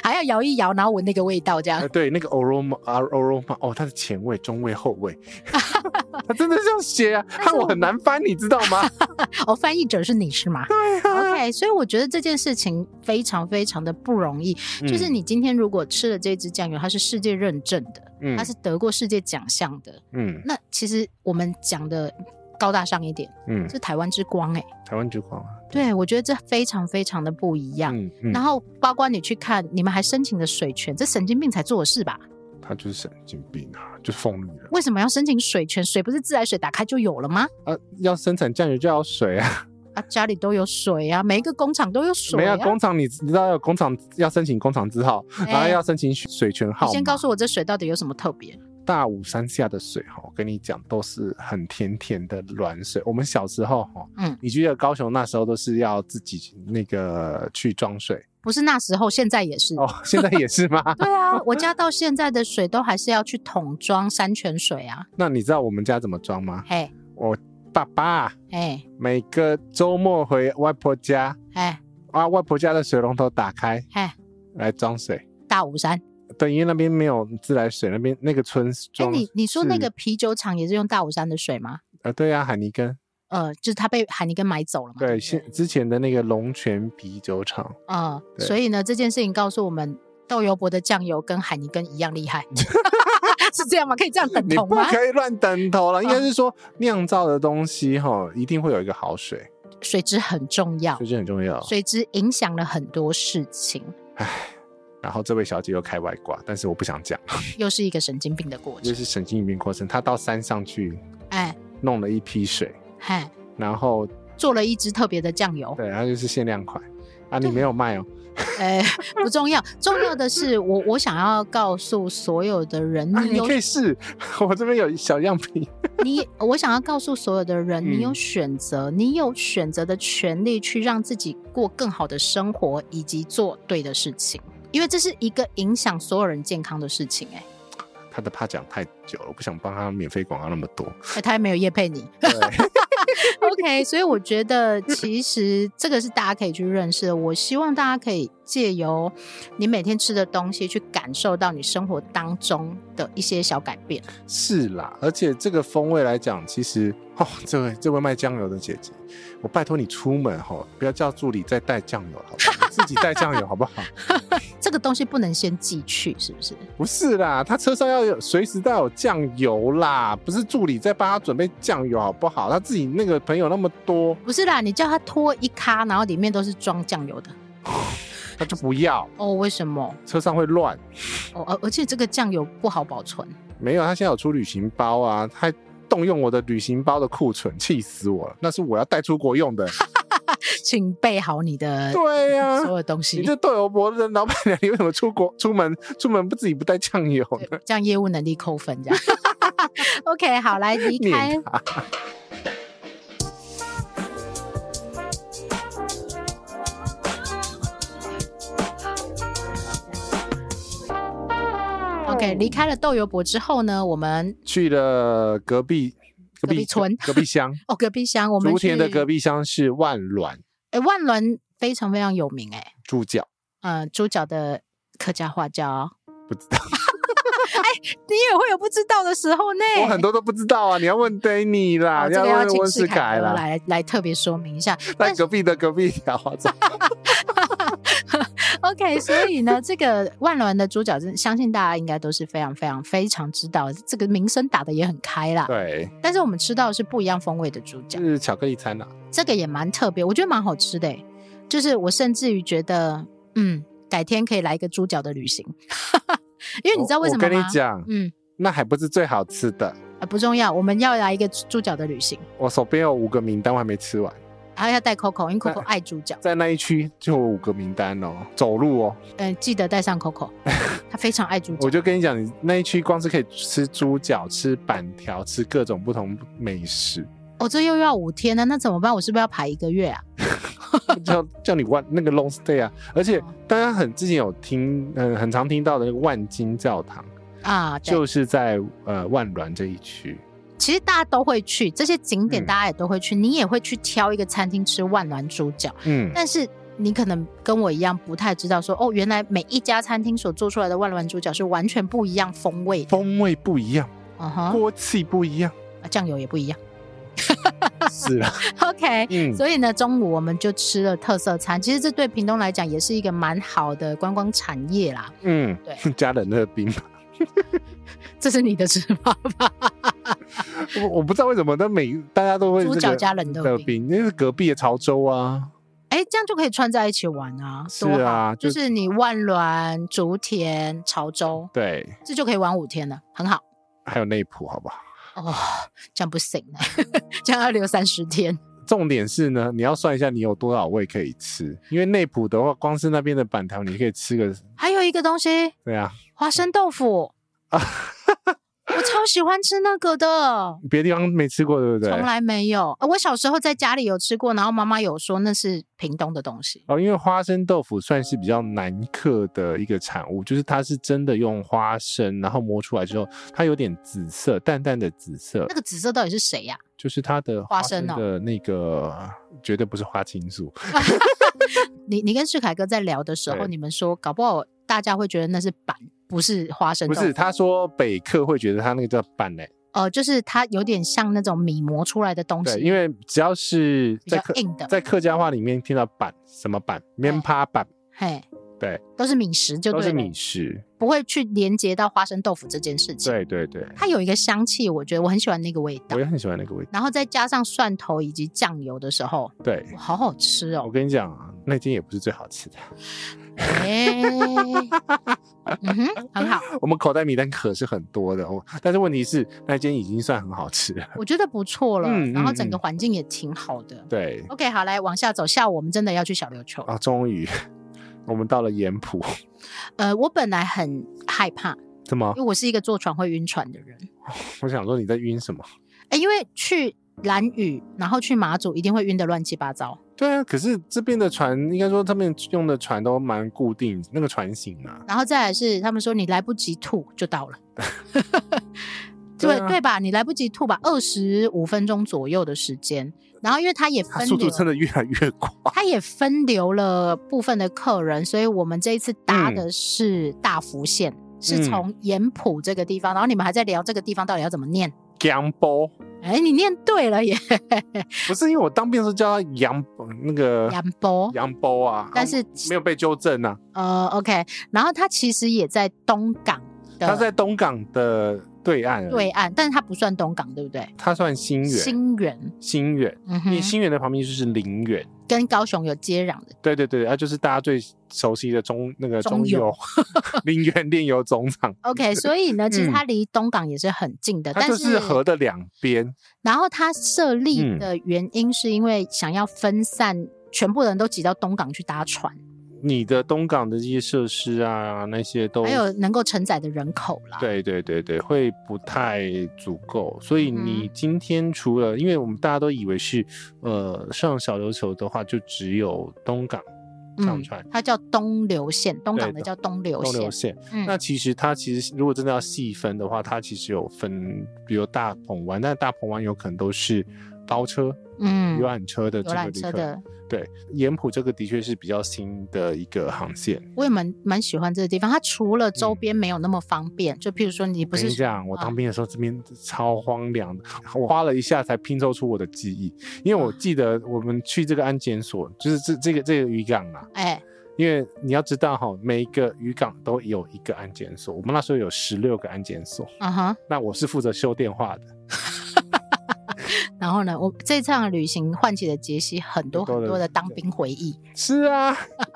还要摇一摇，然后闻那个味道，这样。呃、对，那个 aroma aroma，哦，它的前味、中味、后味，[LAUGHS] 他真的是这样写啊，看我很难翻，你知道吗？[LAUGHS] 哦，翻译者是你是吗？对啊。所以我觉得这件事情非常非常的不容易。嗯、就是你今天如果吃了这支酱油，它是世界认证的，嗯、它是得过世界奖项的，嗯，那其实我们讲的高大上一点，嗯，是台湾之光哎、欸，台湾之光啊。对，我觉得这非常非常的不一样。嗯嗯、然后包括你去看，你们还申请了水权，这神经病才做的事吧？他就是神经病啊，就是疯女人。为什么要申请水权？水不是自来水打开就有了吗？啊，要生产酱油就要水啊！啊，家里都有水啊，每一个工厂都有水啊。没有工厂，你知道有工厂要申请工厂字号，欸、然后要申请水权号。你先告诉我这水到底有什么特别？大武山下的水哈，我跟你讲，都是很甜甜的软水。我们小时候哈，嗯，你记得高雄那时候都是要自己那个去装水。不是那时候，现在也是哦。现在也是吗？[LAUGHS] 对啊，我家到现在的水都还是要去桶装山泉水啊。那你知道我们家怎么装吗？嘿，我爸爸哎，每个周末回外婆家，哎，啊，外婆家的水龙头打开，哎，来装水。大武山，对，因为那边没有自来水，那边那个村庄。哎，你你说那个啤酒厂也是用大武山的水吗？呃，对啊，海尼根。呃，就是他被海尼根买走了嘛？对，现之前的那个龙泉啤酒厂。啊、呃，对所以呢，这件事情告诉我们，豆油伯的酱油跟海尼根一样厉害，[LAUGHS] 是这样吗？可以这样等同吗？你不可以乱等同了，应该是说酿造的东西哈，一定会有一个好水，水质很重要，水质很重要，水质影响了很多事情。唉，然后这位小姐又开外挂，但是我不想讲，[LAUGHS] 又是一个神经病的过程，又是神经病过程。她到山上去，哎，弄了一批水。嗨，然后做了一支特别的酱油，对，然后就是限量款啊，你没有卖哦。[LAUGHS] 哎，不重要，重要的是我我想要告诉所有的人，你可以试，我这边有小样品。你，我想要告诉所有的人，你有选择，你有选择的权利，去让自己过更好的生活，以及做对的事情，因为这是一个影响所有人健康的事情。哎。他的怕讲太久了，我不想帮他免费广告那么多。哎、欸，他也没有业配你。[LAUGHS] OK，所以我觉得其实这个是大家可以去认识的。我希望大家可以借由你每天吃的东西，去感受到你生活当中的一些小改变。是啦，而且这个风味来讲，其实哦，这位这位卖酱油的姐姐，我拜托你出门哈、哦，不要叫助理再带酱油，好不好？自己带酱油好不好？这个东西不能先寄去，是不是？不是啦，他车上要有随时都要有酱油啦，不是助理在帮他准备酱油，好不好？他自己那个朋友那么多，不是啦，你叫他拖一咖，然后里面都是装酱油的，[LAUGHS] 他就不要哦。为什么？车上会乱哦，而而且这个酱油不好保存。没有，他现在有出旅行包啊，他动用我的旅行包的库存，气死我了，那是我要带出国用的。[LAUGHS] 请备好你的对呀，所有东西。你这豆油伯的老板娘，你为什么出国出门出门不自己不带酱油呢？这样业务能力扣分，这样。[LAUGHS] OK，好，来离开。OK，离开了豆油伯之后呢，我们去了隔壁。隔壁村、隔壁乡 [LAUGHS] 哦，隔壁乡，我们竹田的隔壁乡是万峦。哎，万峦非常非常有名，哎，猪脚，嗯，猪脚的客家话叫不知道。[LAUGHS] 哎，你也会有不知道的时候呢。我很多都不知道啊，你要问 [LAUGHS] Danny 啦，你要问温世凯啦，来来特别说明一下。在隔壁的隔壁条。OK，所以呢，这个万峦的猪脚，真相信大家应该都是非常非常非常知道，这个名声打的也很开啦。对，但是我们吃到的是不一样风味的猪脚，是巧克力餐呐、啊。这个也蛮特别，我觉得蛮好吃的。就是我甚至于觉得，嗯，改天可以来一个猪脚的旅行，[LAUGHS] 因为你知道为什么吗？我跟你讲，嗯，那还不是最好吃的啊，不重要，我们要来一个猪脚的旅行。我手边有五个名单，我还没吃完。然后要带 Coco，因为 Coco 爱猪脚，在那一区就有五个名单哦，走路哦。嗯，记得带上 Coco，[LAUGHS] 他非常爱猪脚。我就跟你讲，你那一区光是可以吃猪脚、吃板条、吃各种不同美食。哦，这又要五天呢，那怎么办？我是不是要排一个月啊？[LAUGHS] 叫叫你万那个 long stay 啊！而且大家很之前有听，嗯，很常听到的那个万金教堂啊，就是在呃万峦这一区。其实大家都会去这些景点，大家也都会去，嗯、你也会去挑一个餐厅吃万峦猪脚。嗯，但是你可能跟我一样不太知道说，哦，原来每一家餐厅所做出来的万峦猪脚是完全不一样风味，风味不一样，嗯哼，锅气不一样，啊，酱油也不一样。是啊，[LAUGHS] OK，嗯，所以呢，中午我们就吃了特色餐。其实这对屏东来讲也是一个蛮好的观光产业啦。嗯，对，[LAUGHS] 加冷热冰。[LAUGHS] 这是你的吃法吧？[LAUGHS] 我我不知道为什么，但每大家都会猪脚加冷热冰，那是隔壁的潮州啊。哎，这样就可以串在一起玩啊！是啊，就，就是你万峦、竹田、潮州，对，这就可以玩五天了，很好。还有内埔，好不好？哦，这样不行呢，[LAUGHS] 这样要留三十天。重点是呢，你要算一下你有多少位可以吃，因为内埔的话，光是那边的板条，你可以吃个。还有一个东西，对啊，花生豆腐。啊，我超喜欢吃那个的，别的地方没吃过，对不对？从来没有。我小时候在家里有吃过，然后妈妈有说那是屏东的东西。哦，因为花生豆腐算是比较南客的一个产物，就是它是真的用花生，然后磨出来之后，它有点紫色，淡淡的紫色。那个紫色到底是谁呀？就是它的花生的那个，绝对不是花青素。[LAUGHS] 你你跟世凯哥在聊的时候，你们说搞不好大家会觉得那是板。不是花生豆腐，不是他说北客会觉得他那个叫板嘞，哦、呃，就是它有点像那种米磨出来的东西。对，因为只要是在客硬的，在客家话里面听到板什么板，面趴板，嘿，对，都是米食就对，都是米食，不会去连接到花生豆腐这件事情。对对对，它有一个香气，我觉得我很喜欢那个味道，我也很喜欢那个味道。然后再加上蒜头以及酱油的时候，对，好好吃哦。我跟你讲啊，那间也不是最好吃的。哎，嗯哼，很好。[LAUGHS] 我们口袋名单可是很多的哦，但是问题是那间已经算很好吃了，我觉得不错了。嗯，然后整个环境也挺好的。对，OK，好，来往下走。下午我们真的要去小琉球啊！终于，我们到了盐埔。[LAUGHS] 呃，我本来很害怕，怎么？因为我是一个坐船会晕船的人。[LAUGHS] 我想说你在晕什么？哎，因为去蓝屿，然后去马祖，一定会晕的乱七八糟。对啊，可是这边的船应该说他们用的船都蛮固定，那个船型啊。然后再来是他们说你来不及吐就到了，[LAUGHS] 对、啊、对吧？你来不及吐吧，二十五分钟左右的时间。然后因为它也分流，速度真的越来越快，它也分流了部分的客人，所以我们这一次搭的是大福线，嗯、是从盐浦这个地方。然后你们还在聊这个地方到底要怎么念？江波。哎，你念对了耶！[LAUGHS] 不是因为我当兵的时候叫他杨那个杨波杨波啊，但是没有被纠正啊。呃，OK，然后他其实也在东港的，他在东港的对岸，对岸，但是他不算东港，对不对？他算新源，新源，新源，嗯哼，因为新源的旁边就是林园。跟高雄有接壤的，对对对，啊，就是大家最熟悉的中那个中油 [LAUGHS] 林园炼油总厂。OK，所以呢，其实它离东港也是很近的，嗯、它就是河的两边。然后它设立的原因是因为想要分散全部人都挤到东港去搭船。你的东港的这些设施啊，那些都还有能够承载的人口啦。对对对对，会不太足够。所以你今天除了，嗯、因为我们大家都以为是，呃，上小琉球的话，就只有东港上船，嗯，它叫东流线，东港的叫东流线。东流线。嗯、那其实它其实如果真的要细分的话，它其实有分，比如大鹏湾，但大鹏湾有可能都是包车。嗯，游览车的这个游览车的，对，盐浦这个的确是比较新的一个航线。我也蛮蛮喜欢这个地方，它除了周边没有那么方便，嗯、就譬如说你不是这样，我当兵的时候这边超荒凉的，我花了一下才拼凑出我的记忆，因为我记得我们去这个安检所，就是这这个这个渔港啊，哎、欸，因为你要知道哈，每一个渔港都有一个安检所，我们那时候有十六个安检所。啊哈，那我是负责修电话的。然后呢，我这趟旅行唤起了杰西很多很多的当兵回忆。[LAUGHS] 是啊，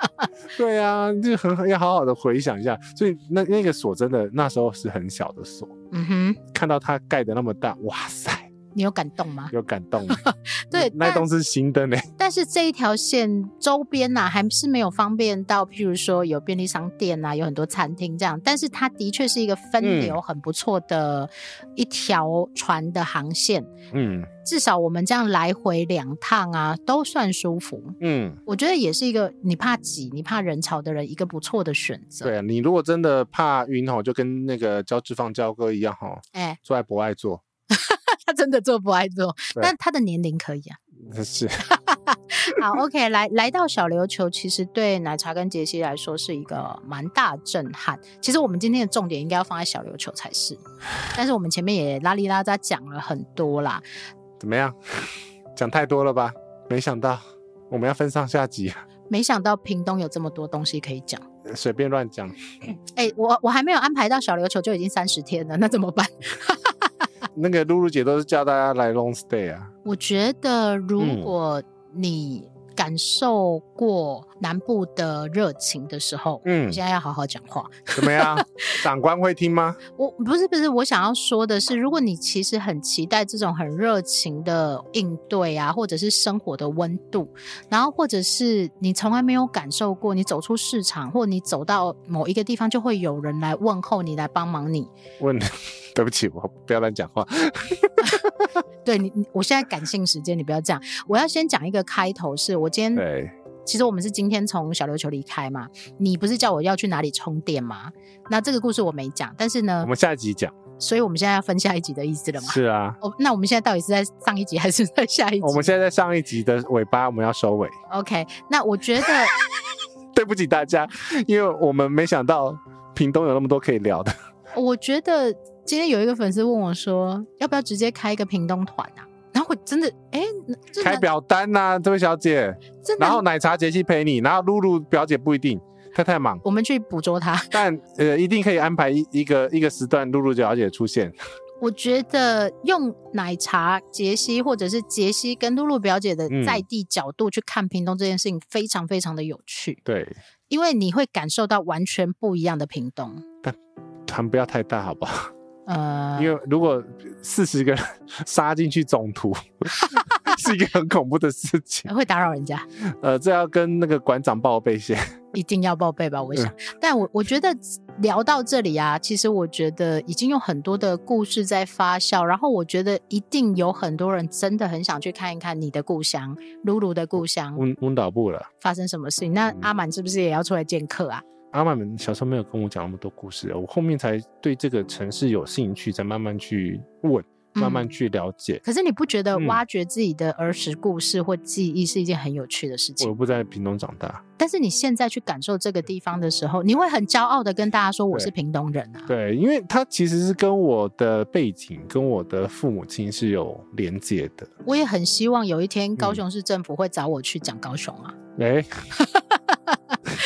[LAUGHS] 对啊，就很要好好的回想一下。所以那那个锁真的那时候是很小的锁。嗯哼，看到它盖的那么大，哇塞！你有感动吗？有感动，[LAUGHS] 对，那栋是新的呢。但是这一条线周边呐、啊，还是没有方便到，譬如说有便利商店呐、啊，有很多餐厅这样。但是它的确是一个分流很不错的一条船的航线。嗯，至少我们这样来回两趟啊，都算舒服。嗯，我觉得也是一个你怕挤、你怕人潮的人一个不错的选择。对啊，你如果真的怕晕吼，就跟那个焦志放焦哥一样吼，哎、欸，坐在博爱座。他真的做不爱做，但他的年龄可以啊。是，[LAUGHS] 好，OK，来来到小琉球，其实对奶茶跟杰西来说是一个蛮大震撼。其实我们今天的重点应该要放在小琉球才是，[LAUGHS] 但是我们前面也拉里拉扎讲了很多啦。怎么样？[LAUGHS] 讲太多了吧？没想到我们要分上下集。没想到屏东有这么多东西可以讲，随便乱讲。哎、欸，我我还没有安排到小琉球就已经三十天了，那怎么办？[LAUGHS] 那个露露姐都是叫大家来 long stay 啊。我觉得如果你感受过南部的热情的时候，嗯，现在要好好讲话。怎么样？[LAUGHS] 长官会听吗？我不是不是，我想要说的是，如果你其实很期待这种很热情的应对啊，或者是生活的温度，然后或者是你从来没有感受过，你走出市场，或你走到某一个地方，就会有人来问候你，来帮忙你。问。对不起，我不要乱讲话。[LAUGHS] 对你，我现在感性时间，你不要这样。我要先讲一个开头，是我今天。对。其实我们是今天从小琉球离开嘛？你不是叫我要去哪里充电吗？那这个故事我没讲，但是呢，我们下一集讲。所以我们现在要分下一集的意思了吗？是啊。哦，那我们现在到底是在上一集还是在下一集？我们现在在上一集的尾巴，我们要收尾。OK，那我觉得 [LAUGHS] 对不起大家，因为我们没想到屏东有那么多可以聊的。我觉得。今天有一个粉丝问我说：“要不要直接开一个屏东团啊？”然后我真的哎，开表单呐、啊，这位小姐。然后奶茶杰西陪你，然后露露表姐不一定，她太忙。我们去捕捉她。但呃，一定可以安排一一个一个时段，露露小姐出现。[LAUGHS] 我觉得用奶茶杰西或者是杰西跟露露表姐的在地角度去看屏东这件事情，非常非常的有趣。对，因为你会感受到完全不一样的屏东。但团不要太大，好不好？呃，因为如果四十个人 [LAUGHS] 杀进去总图，[LAUGHS] 是一个很恐怖的事情，会打扰人家。呃，这要跟那个馆长报备先，[LAUGHS] 一定要报备吧？我想，嗯、但我我觉得聊到这里啊，其实我觉得已经有很多的故事在发酵，然后我觉得一定有很多人真的很想去看一看你的故乡，露露的故乡，温温岛部了，发生什么事情？那阿满是不是也要出来见客啊？阿满们小时候没有跟我讲那么多故事，我后面才对这个城市有兴趣，才慢慢去问，慢慢去了解。嗯、可是你不觉得挖掘自己的儿时故事或记忆是一件很有趣的事情？我不在屏东长大，但是你现在去感受这个地方的时候，你会很骄傲的跟大家说我是屏东人啊。对，对，因为他其实是跟我的背景、跟我的父母亲是有连接的。我也很希望有一天高雄市政府会找我去讲高雄啊。哎、嗯。欸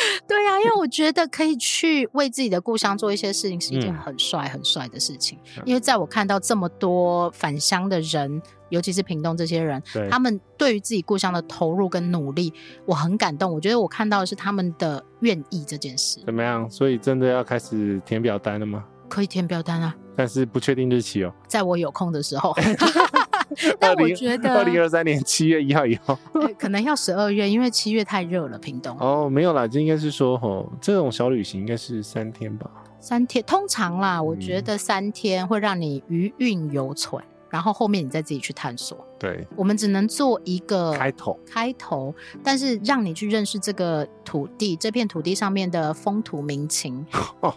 [LAUGHS] 对呀、啊，因为我觉得可以去为自己的故乡做一些事情，是一件很帅、很帅的事情。嗯、因为在我看到这么多返乡的人，尤其是屏东这些人，他们对于自己故乡的投入跟努力，我很感动。我觉得我看到的是他们的愿意这件事。怎么样？所以真的要开始填表单了吗？可以填表单啊，但是不确定日期哦。在我有空的时候。[LAUGHS] 但我觉得二零二三年七月一号以后，可能要十二月，因为七月太热了。屏东哦，没有啦，这应该是说吼，这种小旅行应该是三天吧？三天，通常啦，我觉得三天会让你余韵犹存，然后后面你再自己去探索。对，我们只能做一个开头，开头，但是让你去认识这个土地，这片土地上面的风土民情。[LAUGHS] 哦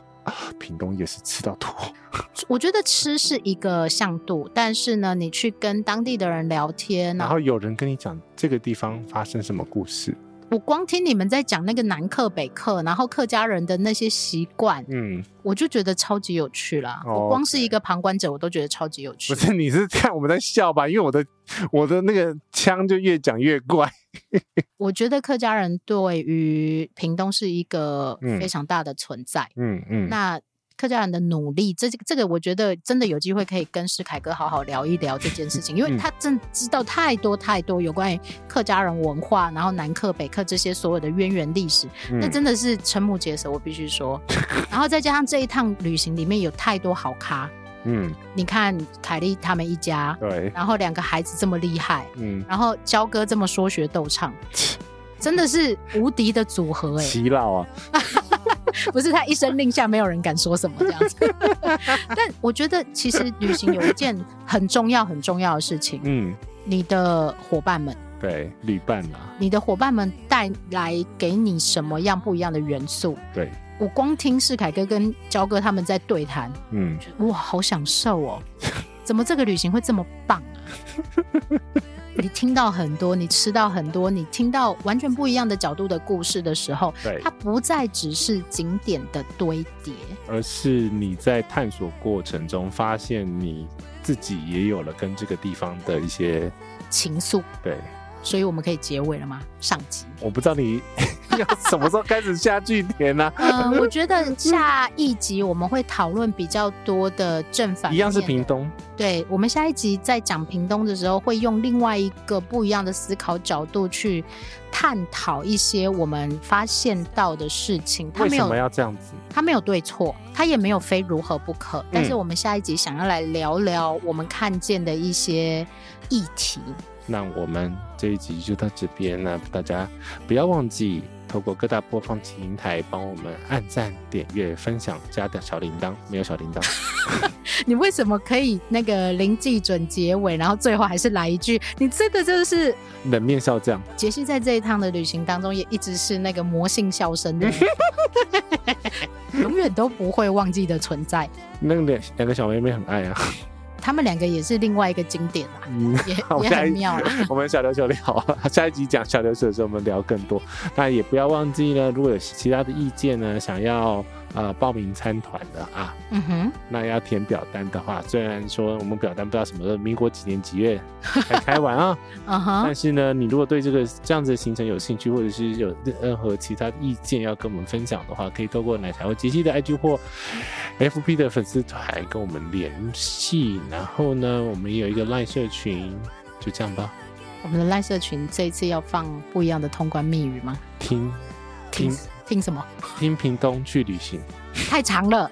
屏东夜市吃到吐，我觉得吃是一个向度，但是呢，你去跟当地的人聊天，然后有人跟你讲这个地方发生什么故事，我光听你们在讲那个南客北客，然后客家人的那些习惯，嗯，我就觉得超级有趣啦。哦、我光是一个旁观者，我都觉得超级有趣。不是，你是看我们在笑吧？因为我的我的那个腔就越讲越怪。[LAUGHS] 我觉得客家人对于屏东是一个非常大的存在。嗯嗯，嗯，那。客家人的努力，这这个我觉得真的有机会可以跟世凯哥好好聊一聊这件事情，因为他真知道太多太多有关于客家人文化，然后南客北客这些所有的渊源历史，那真的是瞠目结舌，我必须说。[LAUGHS] 然后再加上这一趟旅行里面有太多好咖，嗯，你看凯莉他们一家，对，然后两个孩子这么厉害，嗯，然后焦哥这么说学逗唱，真的是无敌的组合哎、[LAUGHS] 欸，齐老啊。[LAUGHS] 不是他一声令下，没有人敢说什么这样子。[LAUGHS] 但我觉得，其实旅行有一件很重要、很重要的事情。嗯，你的伙伴们，对，旅伴啊，你的伙伴们带来给你什么样不一样的元素？对，我光听世凯哥跟焦哥他们在对谈，嗯，哇，好享受哦！[LAUGHS] 怎么这个旅行会这么棒啊？你听到很多，你吃到很多，你听到完全不一样的角度的故事的时候，对，它不再只是景点的堆叠，而是你在探索过程中发现你自己也有了跟这个地方的一些情愫。对，所以我们可以结尾了吗？上集我不知道你。[LAUGHS] 要什么时候开始下句点呢？嗯、呃，我觉得 [LAUGHS] 下一集我们会讨论比较多的正反，一样是屏东。对，我们下一集在讲屏东的时候，会用另外一个不一样的思考角度去探讨一些我们发现到的事情。他没有，为什么要这样子？他没有对错，他也没有非如何不可。但是我们下一集想要来聊聊我们看见的一些议题。那我们这一集就到这边，了大家不要忘记。透过各大播放平台帮我们按赞、点阅、分享，加的小铃铛，没有小铃铛。[LAUGHS] 你为什么可以那个零记准结尾，然后最后还是来一句？你这个就是冷面笑匠。杰西在这一趟的旅行当中，也一直是那个魔性笑声的，[LAUGHS] 永远都不会忘记的存在。那个两两个小妹妹很爱啊。他们两个也是另外一个经典啦，嗯、也 [LAUGHS] 也很妙啦。[LAUGHS] 我们小琉球聊，下一集讲小琉球的时候，我们聊更多。那也不要忘记呢，如果有其他的意见呢，想要。呃，报名参团的啊，嗯哼，那要填表单的话，虽然说我们表单不知道什么时候，民国几年几月才开完啊，[LAUGHS] 嗯哼，但是呢，你如果对这个这样子的行程有兴趣，或者是有任何其他意见要跟我们分享的话，可以透过奶茶或杰西的 IG 或 FB 的粉丝团跟我们联系。然后呢，我们也有一个 LINE 社群，就这样吧。我们的 LINE 社群这一次要放不一样的通关密语吗？听，听。听什么？听屏东去旅行，太长了。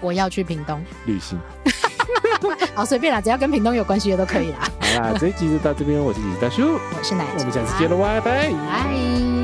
我要去屏东旅行。[LAUGHS] 好，随便啦，只要跟屏东有关系的都可以啦。好啦，这一集就到这边。我是李大叔，我是奶，我们下次见了，拜拜。拜。